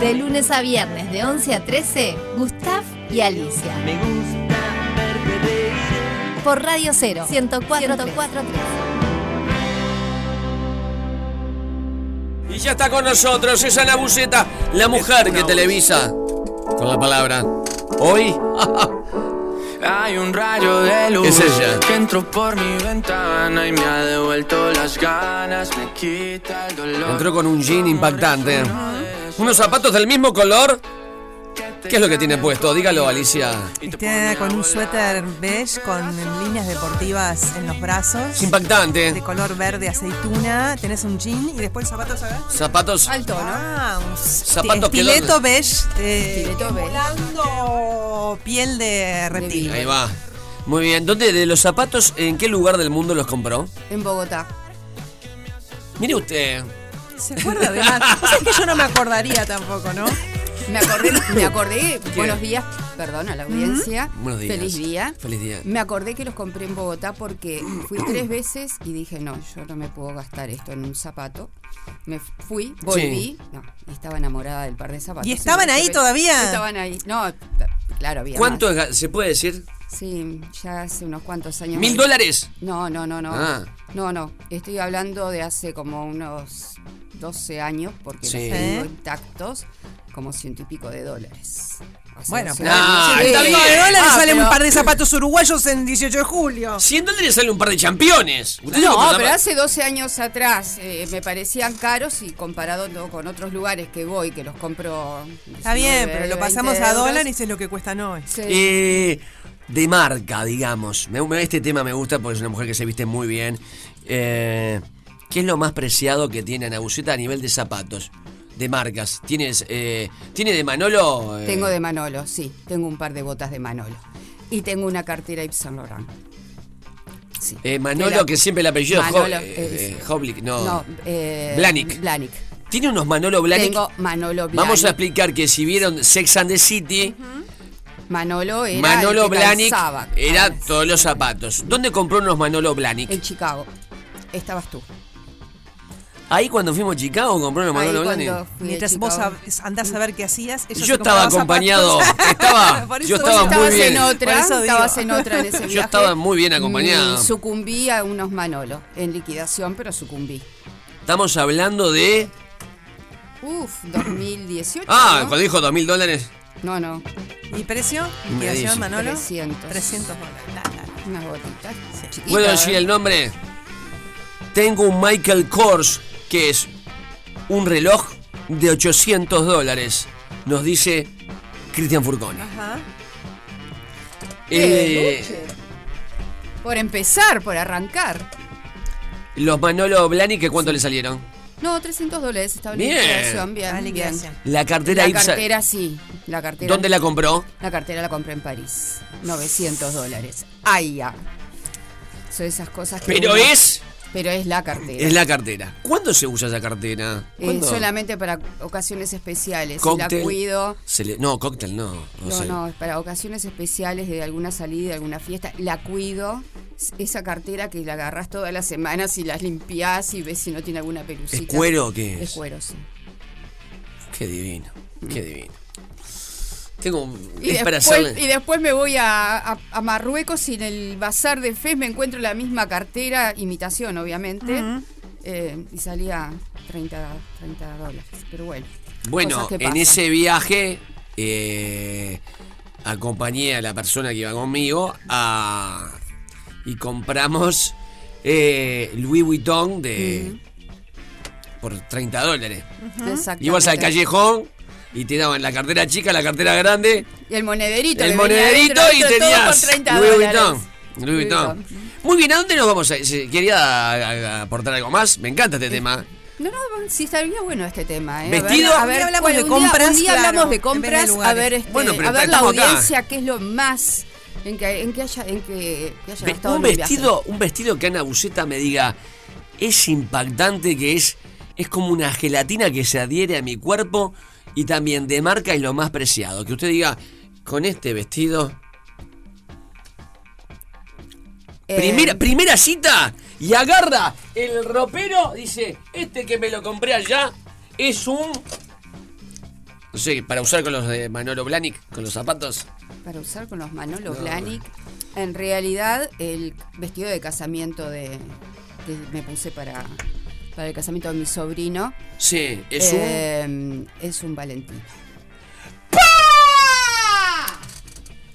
De lunes a viernes, de 11 a 13, Gustav y Alicia. Me gusta verte reír. Por Radio 0, 104.3. Y ya está con nosotros esa la buceta, la mujer que televisa. Con la palabra. Hoy. Hay un rayo de luz Es ella. que entró por mi ventana y me ha devuelto las ganas, me quita el dolor. Entró con un jean impactante. Unos zapatos del mismo color ¿Qué es lo que tiene puesto? Dígalo, Alicia. Está con un suéter beige con líneas deportivas en los brazos. Es impactante. De color verde aceituna. Tenés un jean y después zapatos acá. Zapatos. Alto, ¿no? Ah, un Zapatos que estileto dónde? beige. eh, Estileto beige. emulando piel de reptil. Ahí va. Muy bien. ¿Dónde de los zapatos, en qué lugar del mundo los compró? En Bogotá. Mire usted. ¿Se acuerda de más? O sea, es que yo no me acordaría tampoco, ¿no? Me acordé, me acordé, buenos días, perdón a la audiencia. Buenos días. Feliz día. Feliz día. Me acordé que los compré en Bogotá porque fui tres veces y dije, no, yo no me puedo gastar esto en un zapato. Me fui, volví, no, estaba enamorada del par de zapatos. ¿Y estaban ahí todavía? Estaban ahí. No, claro, había ¿Cuánto más. se puede decir? Sí, ya hace unos cuantos años. ¿Mil dólares? No, no, no, no. Ah. No, no. Estoy hablando de hace como unos 12 años, porque Sí. los tengo intactos, como ciento y pico de dólares. Bueno, 12 pero años. Ah, si está de dólares Ah, salen pero- un par de zapatos uruguayos en 18 de julio. 100 dólares sale un par de championes. No, pero hace 12 años atrás eh, me parecían caros y comparado con otros lugares que voy, que los compro. Está bien, 19, pero lo 20 pasamos a dólares y es lo que cuestan hoy. Sí. Eh, de marca, digamos. Este tema me gusta porque es una mujer que se viste muy bien. Eh, ¿Qué es lo más preciado que tiene Ana Buceta a nivel de zapatos? De marcas. ¿Tienes, eh, ¿Tiene de Manolo? eh, Tengo de Manolo, sí. Tengo un par de botas de Manolo. Y tengo una cartera Yves Saint Laurent. Sí. eh, Manolo, Que siempre el apellido es Manolo, eh, eh, eh, Hoblik, no. No, eh, Blahnik. Blahnik. ¿Tiene unos Manolo Blahnik? Tengo Manolo Blahnik. Vamos a explicar que si vieron Sex and the City, Manolo era Manolo calzaba. era todos los zapatos. ¿Dónde compró unos Manolo Blahnik? En Chicago. Estabas tú. Ahí cuando fuimos a Chicago compró Ahí Manolo Blahnik. Mientras vos andás a ver qué hacías, ellos Yo estaba acompañado. Estaba, Por yo eso estaba vos muy Estabas bien. en otra, estabas en otra en ese viaje. Yo estaba muy bien acompañado. Y sucumbí a unos Manolo. En liquidación, pero sucumbí. Estamos hablando de. Uf, 2018. Ah, ¿no? cuando dijo dos mil dólares. No, no. ¿Y precio? ¿Liquidación, Manolo? 300. 300 dólares. La, la, la. Unas gotitas. chiquitas, ¿Puedo decir el nombre? Tengo un Michael Kors, que es un reloj de 800 dólares. Nos dice Cristian Furcone. Ajá. Eh, Por empezar, por arrancar. los Manolo Blani, ¿que cuánto le salieron? No, 300 dólares. Estaba en Bien. liquidación. Bien, Ah, bien. La cartera La cartera sí. La cartera. ¿Dónde la compró? La cartera la compré en París. 900 dólares. Ay, ya. Son esas cosas que. Pero uno- es. Pero es la cartera. Es la cartera. ¿Cuándo se usa esa cartera? Eh, solamente para ocasiones especiales. Cóctel. La cuido. Se le- No, cóctel no. No, No, sé. no, es para ocasiones especiales de alguna salida, de alguna fiesta. La cuido. Es- Esa cartera que la agarras todas las semanas y las limpias y ves si no tiene alguna pelucita. ¿Es cuero o qué es? Es cuero, sí. Qué divino. Qué divino. Tengo un. Y es para después, y después me voy a, a- a Marruecos y en el bazar de Fez me encuentro la misma cartera, imitación obviamente, eh, y salía 30, 30 dólares. Pero bueno. Bueno, cosas que en ese viaje eh, acompañé a la persona que iba conmigo a, y compramos eh, Louis Vuitton de por 30 dólares. Exactamente. Ibas al callejón y te daban la cartera chica, la cartera grande, Y el monederito. el monederito dentro, y tenías por 30 Louis. Vuitton. Louis Vuitton. Muy bien, ¿a dónde nos vamos a ir? ¿Se- ¿Quería a aportar algo más? Me encanta este tema. No, no, sí estaría bueno este tema. ¿eh? ¿Vestido? A ver, día a ver, hablamos bueno, de un día- compras, Un día claro, hablamos de compras, a ver, este, Bueno, pero a ver la estamos acá. audiencia, qué es lo más en que, en que haya, en que, que haya gastado un vestido, un vestido que Ana Buceta me diga es impactante, que es, es como una gelatina que se adhiere a mi cuerpo y también de marca es lo más preciado. Que usted diga, con este vestido. Eh, Primera, primera cita y agarra el ropero, dice, este que me lo compré allá es un... No sé, para usar con los de Manolo Blahnik, con los zapatos. Para usar con los Manolo No. Blahnik. En realidad, el vestido de casamiento de que me puse para, para el casamiento de mi sobrino Sí, es un... eh, es un Valentino.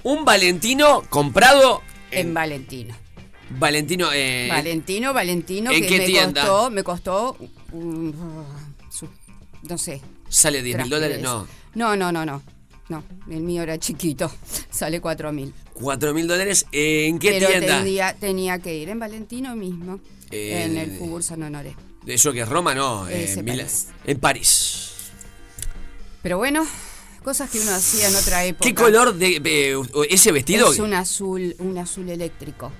Un Valentino comprado En Valentino. Valentino. Eh, Valentino, Valentino, ¿en que qué me tienda? costó, me costó, um, no sé. ¿Sale 10 mil dólares? No. No, no, no, no. No, el mío era chiquito, sale 4 mil. Cuatro mil dólares. eh, ¿En qué Pero tienda? Tenía, tenía que ir en Valentino mismo, Eh, en el Faubourg San Honoré. Eso que es Roma, no. eh, Milán. París. En París. Pero bueno, cosas que uno hacía en otra época. ¿Qué color de eh, ese vestido? Es un azul, un azul eléctrico.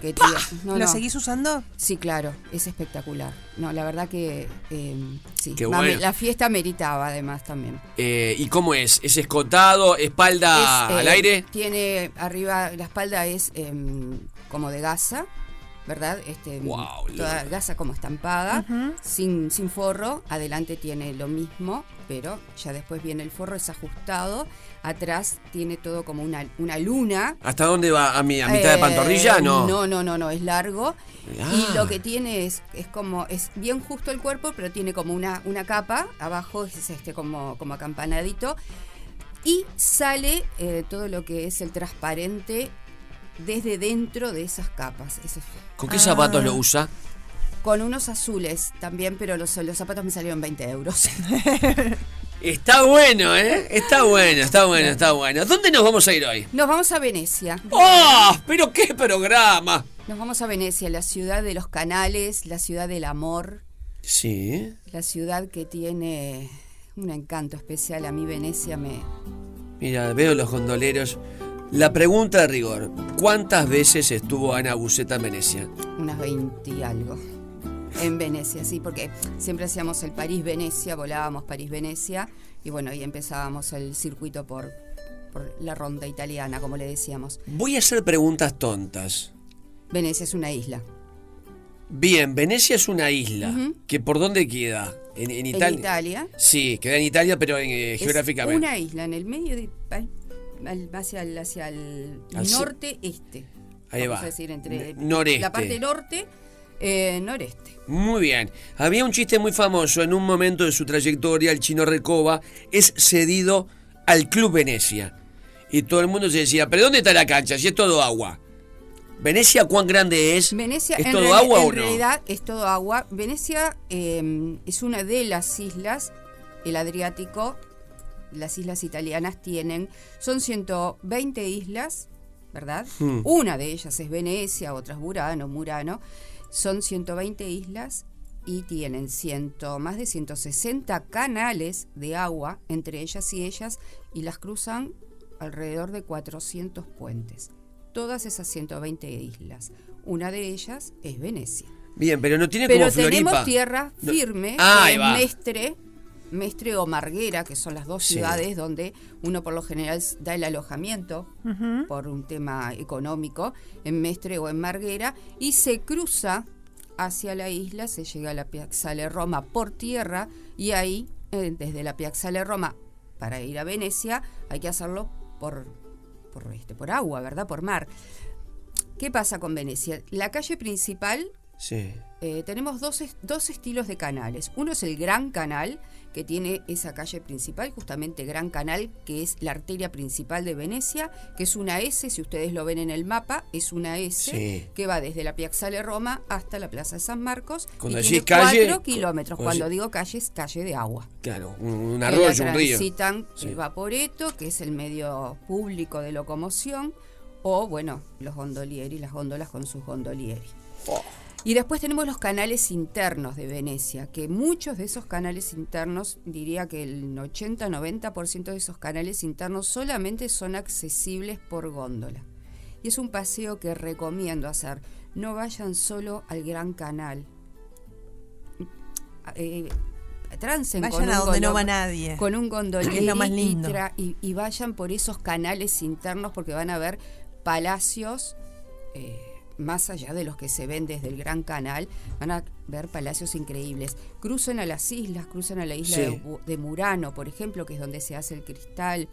Que tiene- no, ¿Lo no. seguís usando? Sí, claro, es espectacular. No, la verdad que eh, sí. Qué bueno. La fiesta meritaba además también. Eh, ¿Y cómo es? ¿Es escotado? ¿Espalda Es, eh, al aire? Tiene arriba, la espalda es em, como de gasa, ¿verdad? Este, toda gasa como estampada, sin, sin forro. Adelante tiene lo mismo, pero ya después viene el forro, es ajustado. Atrás tiene todo como una, una luna. ¿Hasta dónde va? ¿A, mi, a mitad de Eh, pantorrilla? No. No, no, no, no, es largo. Ah. Y lo que tiene es, es como, es bien justo el cuerpo, pero tiene como una, una capa, abajo es este como, como acampanadito. Y sale eh, todo lo que es el transparente desde dentro de esas capas. Ese fue. ¿Con qué Ah. zapatos lo usa? Con unos azules también, pero los, los zapatos me salieron 20 euros. Está bueno, ¿eh? Está bueno, está bueno, está bueno. ¿Dónde nos vamos a ir hoy? Nos vamos a Venecia. ¡Oh! ¡Pero qué programa! Nos vamos a Venecia, la ciudad de los canales, la ciudad del amor, Sí. la ciudad que tiene un encanto especial. A mí Venecia me... Mira, veo los gondoleros. La pregunta de rigor: ¿cuántas veces estuvo Ana Buceta en Venecia? unas 20 y algo. En Venecia, sí, porque siempre hacíamos el París-Venecia, volábamos París-Venecia y bueno, ahí empezábamos el circuito por, por la ronda italiana, como le decíamos. Voy a hacer preguntas tontas. Venecia es una isla. Bien, Venecia es una isla. ¿Que por dónde queda? ¿En, en Italia? En Italia. Sí, queda en Italia, pero en, eh, Es geográficamente. una isla en el medio de al- hacia el, hacia el Hacia- norte-este. Ahí Vamos va. a decir, entre noreste. la parte norte, eh, noreste. Muy bien. Había un chiste muy famoso en un momento de su trayectoria. El chino Recoba es cedido al Club Venecia. Y todo el mundo se decía, ¿pero dónde está la cancha? Si es todo agua. ¿Venecia cuán grande es? Venecia ¿Es en, todo agua en o no? realidad es todo agua. Venecia eh, es una de las islas, el Adriático, las islas italianas tienen, son 120 islas, ¿verdad? Hmm. Una de ellas es Venecia, otra es Burano, Murano. Son 120 islas y tienen ciento, más de 160 canales de agua entre ellas y ellas y las cruzan alrededor de 400 puentes. Todas esas 120 islas. Una de ellas es Venecia. Bien, pero no tiene Pero como Floripa. tenemos tierra No- firme, Ah, ahí va. Mestre, Mestre o Marguera, que son las dos Sí. ciudades donde uno por lo general da el alojamiento por un tema económico, en Mestre o en Marguera, y se cruza hacia la isla, se llega a la Piazzale Roma por tierra, y ahí, eh, desde la Piazzale Roma, para ir a Venecia, hay que hacerlo por, por, este, por agua, ¿verdad? Por mar. ¿Qué pasa con Venecia? La calle principal Sí. eh, tenemos dos, dos estilos de canales. Uno es el Gran Canal, que tiene esa calle principal, justamente Gran Canal, que es la arteria principal de Venecia, que es una S, si ustedes lo ven en el mapa, es una S, Sí. que va desde la Piazzale Roma hasta la Plaza de San Marcos. Cuando y decís tiene calle, cuatro cu- kilómetros. cuando digo calle, es calle de agua. Claro, un, arroyo, un río. Sí. el Vaporeto, que es el medio público de locomoción, o bueno, los gondolieri, las góndolas con sus gondolieri. Oh. Y después tenemos los canales internos de Venecia, que muchos de esos canales internos, diría que el 80-90% de esos canales internos solamente son accesibles por góndola. Y es un paseo que recomiendo hacer. No vayan solo al Gran Canal. Eh, trancen Vayan con un a donde no gondo- va nadie. Con un lo más lindo. y vayan por esos canales internos porque van a ver palacios eh, más allá de los que se ven desde el Gran Canal, van a ver palacios increíbles. Cruzan a las islas, cruzan a la isla Sí. de, Bu- de Murano, por ejemplo, que es donde se hace el cristal,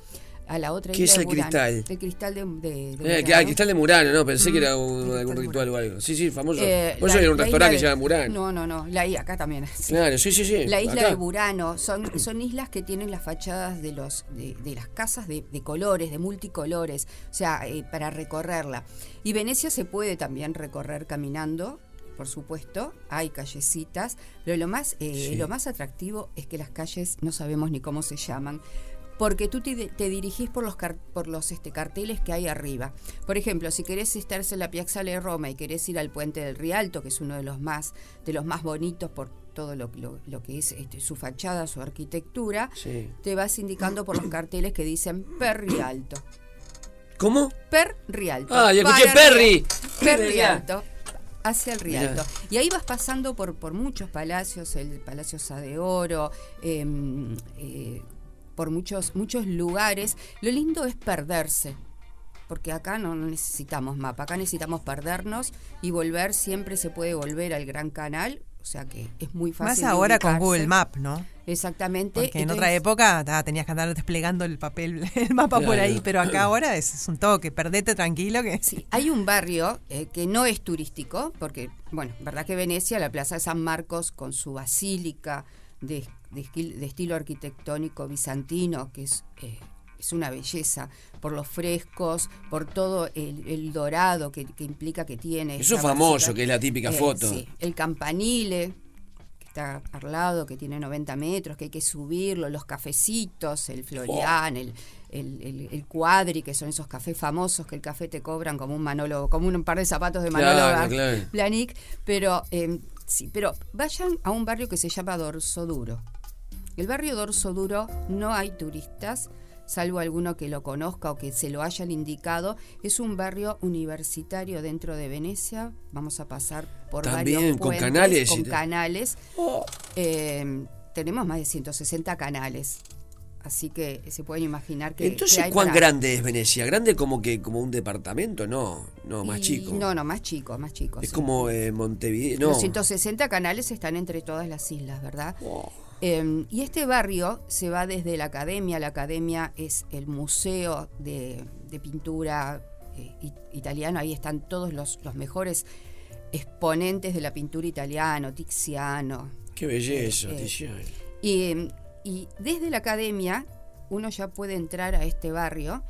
a la otra ¿Qué isla es de el Murano. cristal? El cristal de, de- de Eh, Murano. que, ah, cristal de Murano, no, pensé que Mm, era un- algún ritual o algo. Sí, sí, famoso. Eh, Por eso hay un restaurante que se llama Murano. No, no, no. La, acá también. sí. Claro, sí, sí, sí. La isla acá. de Burano. Son, son islas que tienen las fachadas de, los, de, de las casas de, de colores, de multicolores. O sea, eh, para recorrerla. Y Venecia se puede también recorrer caminando. Por supuesto, hay callecitas, pero lo más, eh, Sí. lo más atractivo es que las calles no sabemos ni cómo se llaman. Porque tú te, te dirigís por los car- por los este, carteles que hay arriba. Por ejemplo, si querés estar en la Piazza de Roma y querés ir al puente del Rialto, que es uno de los más de los más bonitos por todo lo, lo- lo que es este, su fachada, su arquitectura, Sí. te vas indicando por los carteles que dicen Per Rialto. ¿Cómo? Per Rialto. Ah, ya escuché Perry. Per. Rialto. Hacia el Rialto. Mirá. Y ahí vas pasando por, por muchos palacios, el Palacio Sa de Oro, em, eh, por muchos, muchos lugares. Lo lindo es perderse. Porque acá no no necesitamos mapa, acá necesitamos perdernos y volver, siempre se puede volver al Gran Canal, o sea que es muy Más fácil. de ahora con. Google Map, ¿no? Exactamente. Porque en otra época ta, tenías que andar desplegando el papel, el mapa por ahí, pero acá ahora es, es un toque, perdete tranquilo que Sí, hay un barrio eh, que no es turístico, porque, bueno, verdad que Venecia, la Plaza de San Marcos, con su basílica de, de estilo arquitectónico bizantino, que es, eh, es una belleza, por los frescos, por todo el, el dorado que, que implica que tiene. Eso famoso, que es la típica Eh, foto. sí, el campanile, que está al lado, que tiene 90 metros, que hay que subirlo, los cafecitos, el Florian, el, el, el- el cuadri, que son esos cafés famosos que el café te cobran como un Manolo, como un par de zapatos de Manolo Claro, Bla- claro. Blahnik, pero eh, sí, pero vayan a un barrio que se llama Dorso Duro. El barrio Dorso Duro no hay turistas, salvo alguno que lo conozca o que se lo hayan indicado. Es un barrio universitario dentro de Venecia. Vamos a pasar por También, varios con puentes, canales Con canales. Eh, tenemos más de 160 canales. Así que se pueden imaginar que. Entonces, que hay ¿cuán para- grande es Venecia? ¿Grande como que como un departamento? No, no, más Y- chico. No, no, más chico, más chico. es sí. como eh, Montevideo. No. Los 160 canales están entre todas las islas, ¿verdad? Eh, y este barrio se va desde la academia. La academia es el museo de, de pintura eh, it- italiano. Ahí están todos los, los mejores exponentes de la pintura italiana, Tiziano. Qué belleza, Eh, eh, Tiziano. Y, eh, y desde la academia uno ya puede entrar a este barrio,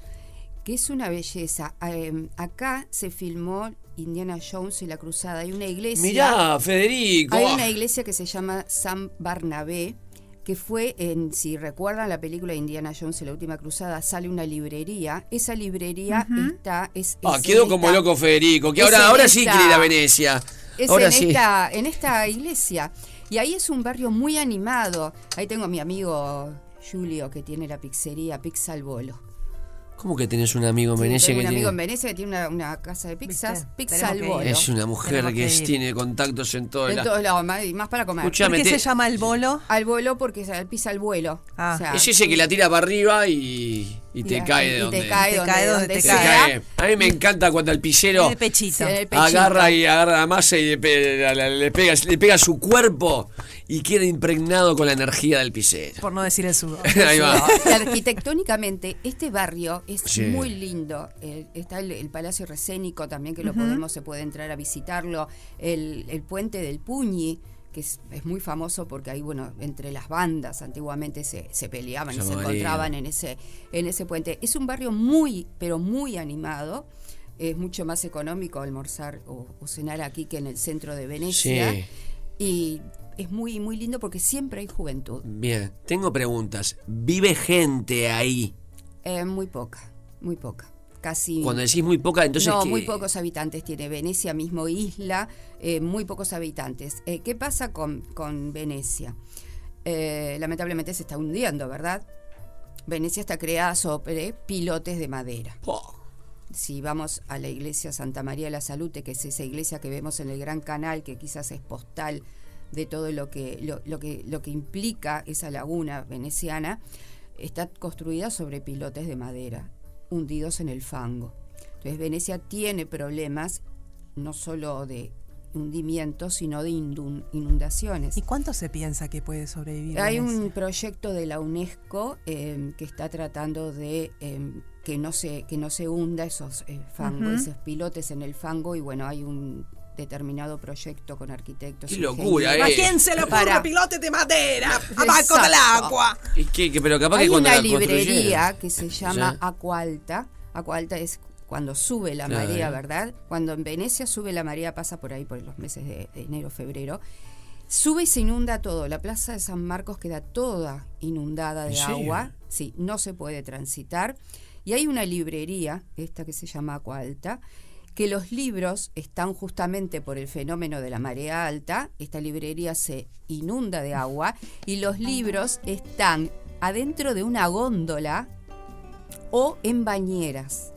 que es una belleza. Eh, acá se filmó Indiana Jones y la Cruzada. Hay una iglesia. Mirá, Federico. Hay una iglesia que se llama San Barnabé, que fue en, si recuerdan la película de Indiana Jones y la última cruzada, sale una librería. Esa librería está. Es, Ah, es quedó en como esta- loco Federico, que ahora, ahora sí quiere ir a Venecia. es ahora en, sí. esta, en esta iglesia. Y ahí es un barrio muy animado. Ahí tengo a mi amigo Julio que tiene la pizzería Pizza al Bolo. ¿Cómo que tenés un amigo en Sí, Venecia tengo que un amigo en tiene... Venecia que tiene una, una casa de pizzas. Pizza al. Bolo. Es una mujer Tenemos que, tiene contactos en todos En lados. todos lados, más, y más para comer. Escuchame, ¿Por qué te- se llama el bolo? Al vuelo porque es al pizza al vuelo. Ah. O sea, Es ese que la tira para arriba y, y te cae de y donde. te cae Te donde, cae donde donde te cae. A mí me encanta cuando el pisero En el pechito. Sí, en el pechito. agarra y agarra la masa y le, pega, le pega su cuerpo y queda impregnado con la energía del pisero. Por no decir el sudor. Ahí va. Y arquitectónicamente, este barrio es Sí. muy lindo. Eh, está el, el Palacio Recénico también, que lo podemos, se puede entrar a visitarlo. El, el puente del Puñi, que es, es muy famoso porque ahí, bueno, entre las bandas antiguamente se, se peleaban y se encontraban en ese, en ese puente. Es un barrio muy, pero muy animado. Es mucho más económico almorzar o, o cenar aquí que en el centro de Venecia. Sí. Y es muy, muy lindo porque siempre hay juventud. Bien, tengo preguntas. ¿Vive gente ahí? Eh, muy poca, muy poca. Casi. Cuando decís muy poca, entonces no, muy pocos habitantes tiene Venecia, mismo isla, eh, muy pocos habitantes. Eh, ¿Qué pasa con, con Venecia? Eh, lamentablemente se está hundiendo, ¿verdad? Venecia está creada sobre pilotes de madera. Oh, Si vamos a la iglesia Santa María de la Salute, que es esa iglesia que vemos en el Gran Canal, que quizás es postal de todo lo que, lo, lo que, lo que implica esa laguna veneciana, está construida sobre pilotes de madera, hundidos en el fango. Entonces Venecia tiene problemas no solo de hundimiento, sino de inundaciones. ¿Y cuánto se piensa que puede sobrevivir? Hay Venecia? un proyecto de la UNESCO eh, que está tratando de eh, que no se que no se hunda esos eh, fangos, esos pilotes en el fango y bueno hay un determinado proyecto con arquitectos. Qué locura, ¿A eh. quién se le ocurre Para- pilote de madera? Abajo del agua. ¿Y qué? Que- pero capaz Hay que cuando una la librería que se llama ¿Sí? Aqua Alta. Aqua Alta es cuando sube la Claro. marea, ¿verdad? Cuando en Venecia sube la marea, pasa por ahí por los meses de, de enero, febrero. Sube y se inunda todo. La plaza de San Marcos queda toda inundada de agua. Sí, no se puede transitar. Y hay una librería, esta que se llama Aqua Alta, que los libros están justamente por el fenómeno de la marea alta. Esta librería se inunda de agua y los libros están adentro de una góndola o en bañeras.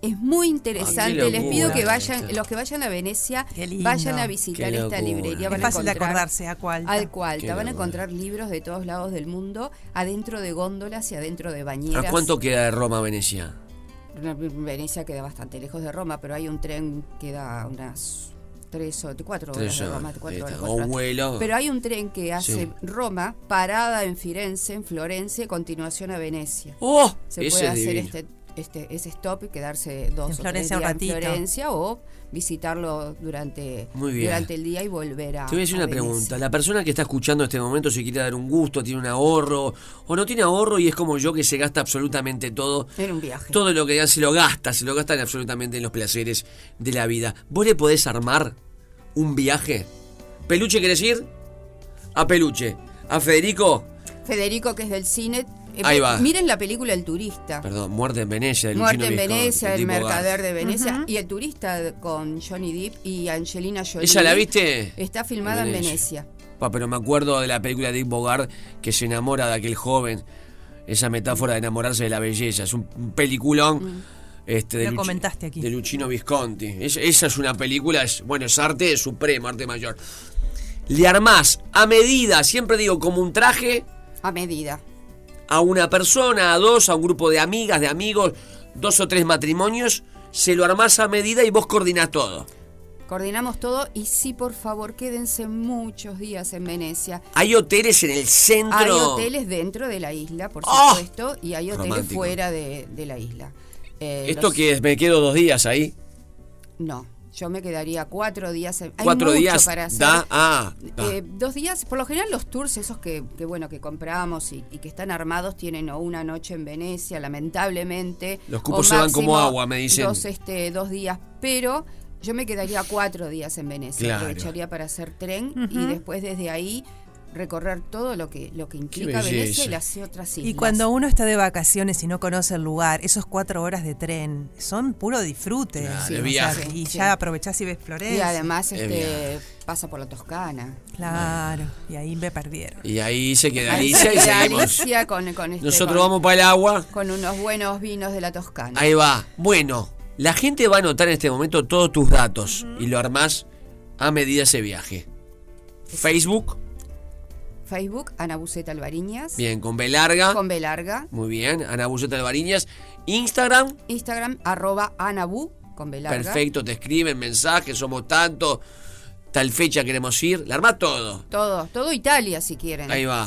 Es muy interesante. Qué Les pido que vayan, los que vayan a Venecia, vayan a visitar esta librería. Es Van a fácil de acordarse, Aqualta. Alcoalta. Qué Van a encontrar libros de todos lados del mundo, adentro de góndolas y adentro de bañeras. ¿A cuánto queda de Roma a Venecia? Venecia queda bastante lejos de Roma, pero hay un tren que da unas tres o cuatro horas de Roma, cuatro horas, O vuelo. Pero hay un tren que hace Sí. Roma, parada en Firenze, en Florencia, y continuación a Venecia. ¡Oh! Se puede es hacer divino. este, este, ese stop y quedarse dos En o Florencia un tres días en ratito. Florencia o visitarlo durante, Muy bien. durante el día y volver a Te voy a decir a una Venecia. pregunta. La persona que está escuchando en este momento se quiere dar un gusto, tiene un ahorro, o no tiene ahorro y es como yo que se gasta absolutamente todo. En un viaje. Todo lo que da se lo gasta, se lo gastan absolutamente en los placeres de la vida. ¿Vos le podés armar un viaje? ¿Peluche querés ir? A Peluche. ¿A Federico? Federico, que es del cine. Eh, Ahí va. Miren la película El Turista. Perdón, Muerte en Venecia. de Muerte en Visconti, Venecia, El Mercader de Venecia y El Turista con Johnny Depp y Angelina Jolie. ¿Esa la viste? Está filmada En en Venecia. Pa, pero me acuerdo de la película de Dick Bogart que se enamora de aquel joven. Esa metáfora de enamorarse de la belleza. Es un, peliculón. Este, de Lo comentaste aquí. De Luchino Visconti. Es- esa es una película, es, bueno, es arte supremo, arte mayor. Le armás a medida, siempre digo, como un traje A medida. A una persona, a dos, a un grupo de amigas, de amigos, dos o tres matrimonios, se lo armás a medida y vos coordinás todo. Coordinamos todo y sí, por favor, quédense muchos días en Venecia. Hay hoteles en el centro. Hay hoteles dentro de la isla, por ¡Oh! supuesto, y hay hoteles Romántico. fuera de, de la isla. Eh, Esto los- que es, me quedo dos días ahí. No, yo me quedaría cuatro días. en- hay Cuatro mucho días para hacer. da. Ah, da. Eh, dos días, por lo general los tours esos que, que bueno que compramos y, y que están armados tienen o una noche en Venecia, lamentablemente. Los cupos se van como agua, me dicen. Dos, este, dos días, pero yo me quedaría cuatro días en Venecia. Claro. Aprovecharía para hacer tren y después desde ahí recorrer todo lo que, lo que implica. Venecia y las otras islas. Y cuando uno está de vacaciones y no conoce el lugar, esos cuatro horas de tren son puro disfrute. Claro, Sí, de o sea, viaje. y Sí. ya aprovechás y ves Florencia. y además Es este, pasa por la Toscana. Claro, y ahí me perdieron. Y ahí se queda Alicia y seguimos. Alicia con, con este, Nosotros con- vamos para el agua. con unos buenos vinos de la Toscana. Ahí va. Bueno, la gente va a anotar en este momento todos tus datos y lo armás a medida ese viaje. Facebook, Facebook, Ana Buceta Alvariñas. bien, con B larga. Con B larga. Muy bien, Ana Buceta Alvariñas. Instagram, Instagram, arroba Anabu, con B larga. perfecto, te escriben mensajes, somos tanto, tal fecha queremos ir. La armás todo. Todo, todo Italia si quieren. Ahí va.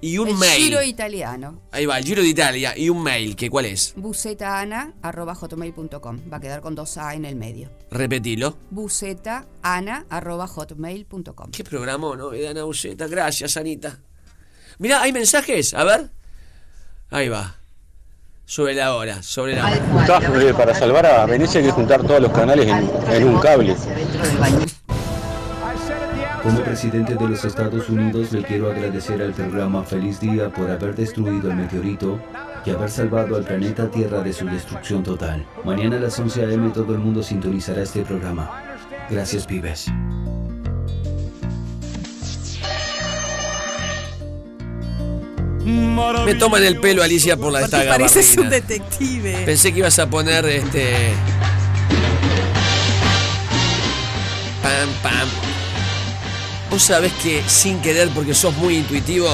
Y un El mail. Giro italiano. Ahí va, el Giro de Italia. Y un mail, que ¿cuál es? Bucetaana, arroba hotmail.com. Va a quedar con dos A en el medio. Repetilo. Bucetaana, arroba hotmail.com. ¿Qué programa, no? Ana Buceta. Gracias, Anita. Mirá, ¿hay mensajes? A ver. Ahí va. Sobre la hora, sobre la hora. Eh, para salvar a Venecia hay que juntar todos los canales en, en un cable. Como presidente de los Estados Unidos le quiero agradecer al programa Feliz Día por haber destruido el meteorito y haber salvado al planeta Tierra de su destrucción total. Mañana a las 11 a.m. todo el mundo sintonizará este programa. Gracias, pibes. Me toman el pelo, Alicia, por la Porque esta pareces un detective. Pensé que ibas a poner este. Pam, pam. Vos sabés que sin querer, porque sos muy intuitivo,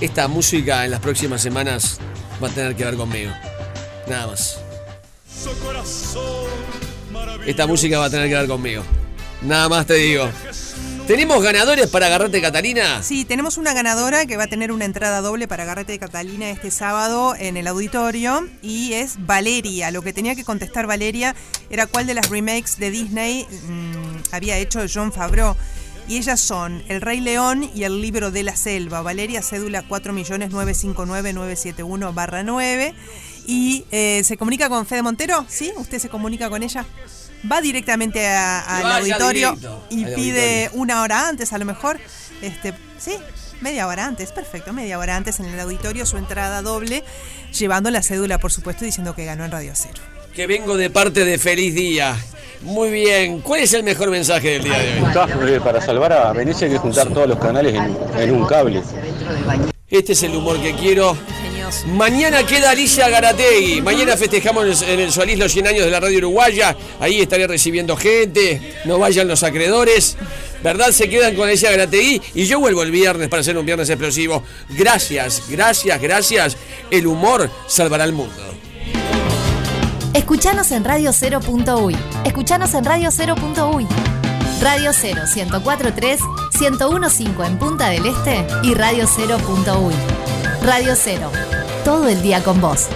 esta música en las próximas semanas va a tener que ver conmigo. Nada más. Esta música va a tener que ver conmigo. Nada más te digo. ¿Tenemos ganadores para Agarrate Catalina? Sí, tenemos una ganadora que va a tener una entrada doble para Agarrate Catalina este sábado en el auditorio y es Valeria. Lo que tenía que contestar Valeria era cuál de las remakes de Disney mm, había hecho John Favreau. Y ellas son El Rey León y El Libro de la Selva. Valeria, cédula 4.959.971-9. Y eh, se comunica con Fede Montero, ¿sí? ¿Usted se comunica con ella? Va directamente al auditorio directo y al pide una hora antes, a lo mejor. Este, sí, media hora antes, perfecto, media hora antes en el auditorio su entrada doble, llevando la cédula, por supuesto, y diciendo que ganó en Radio Cero. Que vengo de parte de Feliz Día. Muy bien. ¿Cuál es el mejor mensaje del día de hoy? Eh, para salvar a Venecia hay que juntar todos los canales en, en un cable. Este es el humor que quiero. Mañana queda Alicia Garategui. Mañana festejamos en el Solís los 100 años de la radio uruguaya. Ahí estaré recibiendo gente. No vayan los acreedores. ¿Verdad? Se quedan con Alicia Garategui. Y yo vuelvo el viernes para hacer un viernes explosivo. Gracias, gracias, gracias. El humor salvará al mundo. Escuchanos en Radio 0.uy. Escuchanos en Radio 0.uy. Radio 0 1043 1015 en Punta del Este y Radio 0.uy. Radio 0. Todo el día con vos.